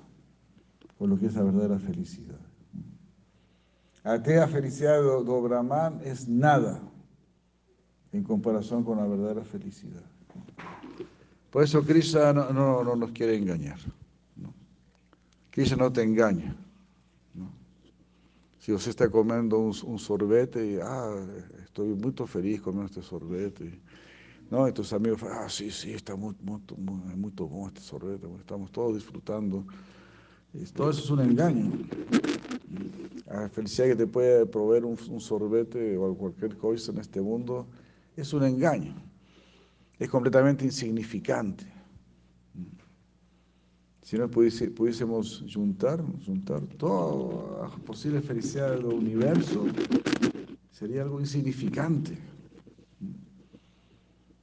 por lo que é a verdadeira felicidade. Até a felicidade do, do Brahman é nada em comparação com a verdadeira felicidade. Por eso Krishna no, no, nos quiere engañar. ¿no? Krishna no te engaña. Si usted está comiendo un, sorbete y, ah, estoy muy feliz comiendo este sorbete. ¿no? Y tus amigos, ah, sí, sí, está muy, muy, muy, muy bueno este sorbete, estamos todos disfrutando. Y todo eso es un engaño. La felicidad que te puede proveer un, un sorbete o cualquier cosa en este mundo es un engaño es completamente insignificante. Si no pudiésemos juntar, juntar toda la posible felicidad del universo, sería algo insignificante.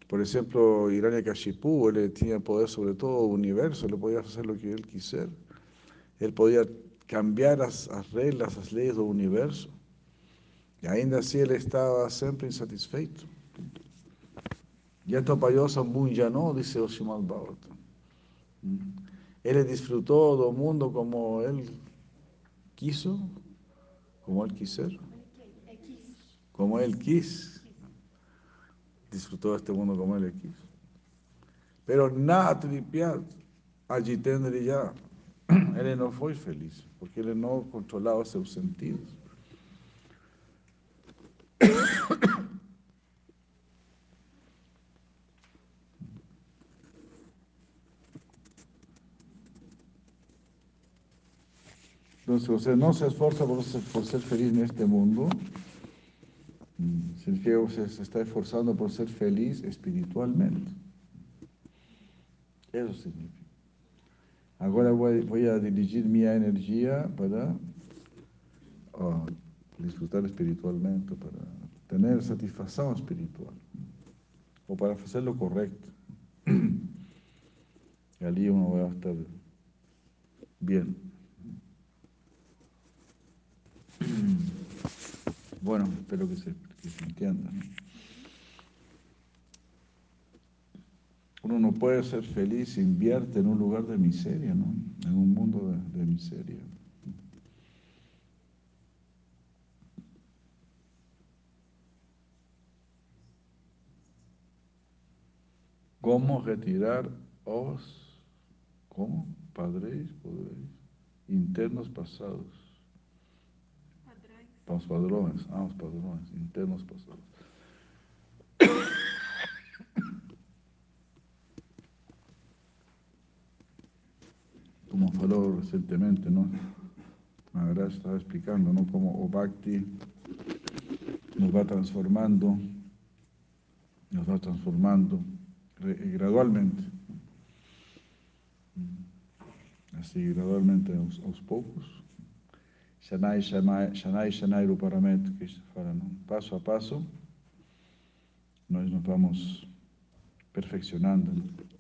Por ejemplo, Kashipu, él tenía poder sobre todo el universo, él podía hacer lo que él quisiera. Él podía cambiar las, reglas, las leyes del universo. Y ainda así él estaba siempre insatisfecho. Ya ya no, dice Oshimal Bhagavatam. Él disfrutó del mundo como él quiso, como él quiser, como él quiso. Disfrutó de este mundo como él quiso. Pero nada allí tendría ya, él no fue feliz, porque él no controlaba sus sentidos. Entonces, usted no se esfuerza por, ser feliz en este mundo, mm, significa que se está esforzando por ser feliz espiritualmente. Eso significa. Ahora voy, a dirigir mi energía para disfrutar espiritualmente, para tener satisfacción espiritual, o para hacer lo correcto. Y allí uno va a estar bien. Bueno, espero que se, entienda. Uno no puede ser feliz si invierte en un lugar de miseria, ¿no? En un mundo de, de miseria. ¿Cómo retirar os, cómo, padres, podréis, internos pasados? Para os padrões, ah, os padrões, internos passados. como falou recentemente, ¿no? A estaba explicando, ¿no? Como o Bhakti nos va transformando, nos va transformando eh, eh, gradualmente. Así, gradualmente, aos, aos poucos. Shanai, Shanai, Shanai, xanai, ruparamento, que fala, non? Passo a passo, nós nos vamos perfeccionando. Não?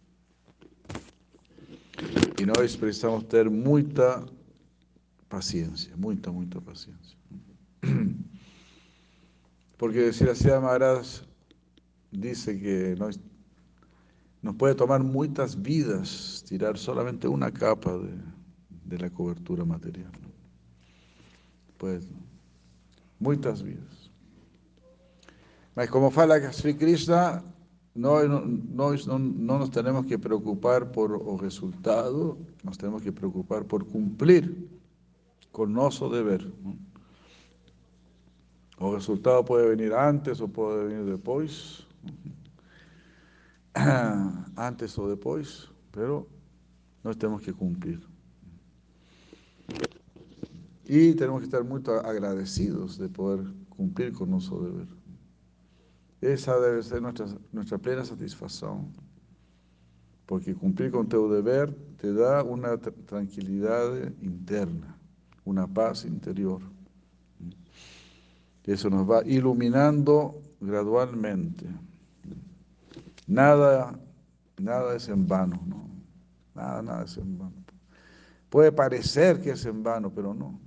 E nós precisamos ter muita paciência, muita, muita paciência. Porque si la ciudad Maharaj dice que nos, nos puede tomar muchas vidas tirar solamente una capa de, de la cobertura material. Pues, muchas vidas. Mas como fala Sri Krishna, no, no, no, no, nos tenemos que preocupar por el resultado, nos tenemos que preocupar por cumplir con nuestro deber. O resultado puede venir antes o puede venir después. Antes o después, pero nós tenemos que cumplir. Y tenemos que estar muy agradecidos de poder cumplir con nuestro deber. Esa debe ser nuestra, plena satisfacción. Porque cumplir con tu deber te da una tranquilidad interna, una paz interior. Eso nos va iluminando gradualmente. Nada, nada es en vano, ¿no? Nada, nada es en vano. Puede parecer que es en vano, pero no.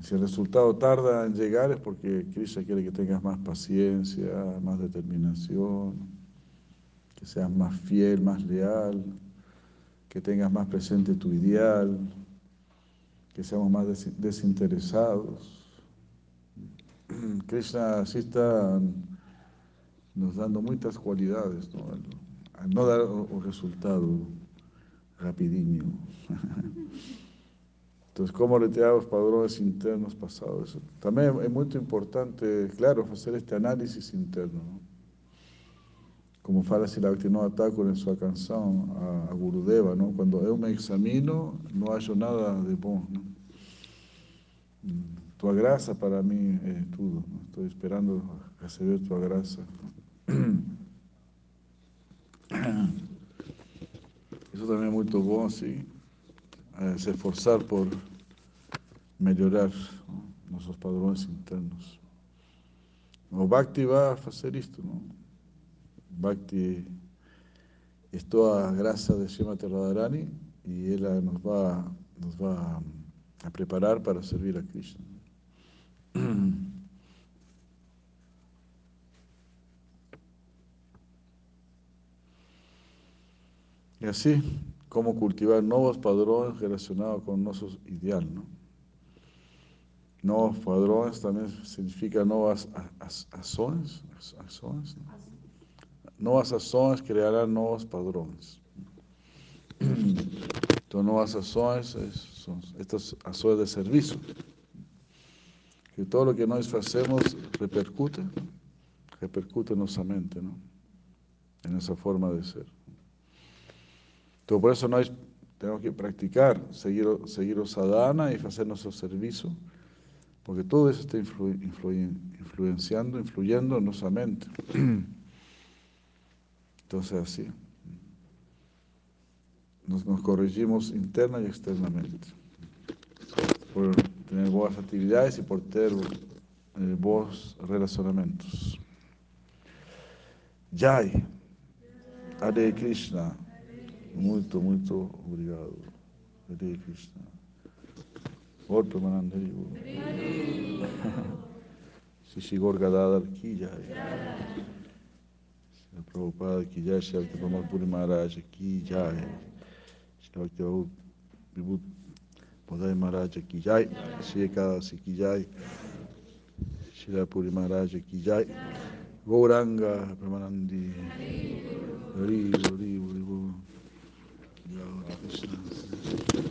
Si el resultado tarda en llegar es porque Cristo quiere que tengas más paciencia, más determinación, que seas más fiel, más leal, que tengas más presente tu ideal, que seamos más desinteresados. Krishna así está nos dando muchas cualidades, ¿no? Al, no dar un resultado rapidinho. Entonces, ¿cómo retirar los padrones internos pasados? También es muy importante, claro, hacer este análisis interno. ¿no? Como fala Silabhaktivinoda Thakur en su canción a, a Gurudeva, ¿no? cuando yo me examino, no hallo nada de bueno. ¿no? Tu gracia para mí es todo. Estoy esperando recibir tu gracia. Eso también es muy bueno, sí. Se esforzar por mejorar ¿no? nuestros padrones internos. O Bhakti va a hacer esto, ¿no? Bhakti es toda gracia de Srimati Radharani y ella nos va, nos va a preparar para servir a Krishna. Y así, cómo cultivar nuevos padrones relacionados con nuestro ideal, ¿no? Nuevos padrones también significa nuevas acciones, acciones ¿no? Nuevas acciones crearán nuevos padrones. Entonces, nuevas acciones son estas acciones de servicio. Que todo lo que nós hacemos repercute, repercute en nuestra mente, ¿no? En esa forma de ser. Entonces, por eso nós tenemos que practicar, seguir, seguir sadhana y hacer nuestro servicio, porque todo eso está influ, influenciando, influyendo en nuestra mente. Entonces, así. Nos, nos corregimos interna y externamente. Por tener buenas actividades y por tener eh, buenos relacionamientos. Jai. Hare Krishna. Muito, muito obrigado. Hare Krishna. Orpa Manandari. Shishi Gorgadadar Ki Jai. Prabhupada Ki Jai. Shri Pramod Puri Maharaj Ki Jai. Shri Vibhut Bodhai Maharaj Ki Jai. Shri Ekadasi Ki Jai. Shri Puri Maharaj Ki Jai. Gauranga Pramanandi. Hari Hari 是。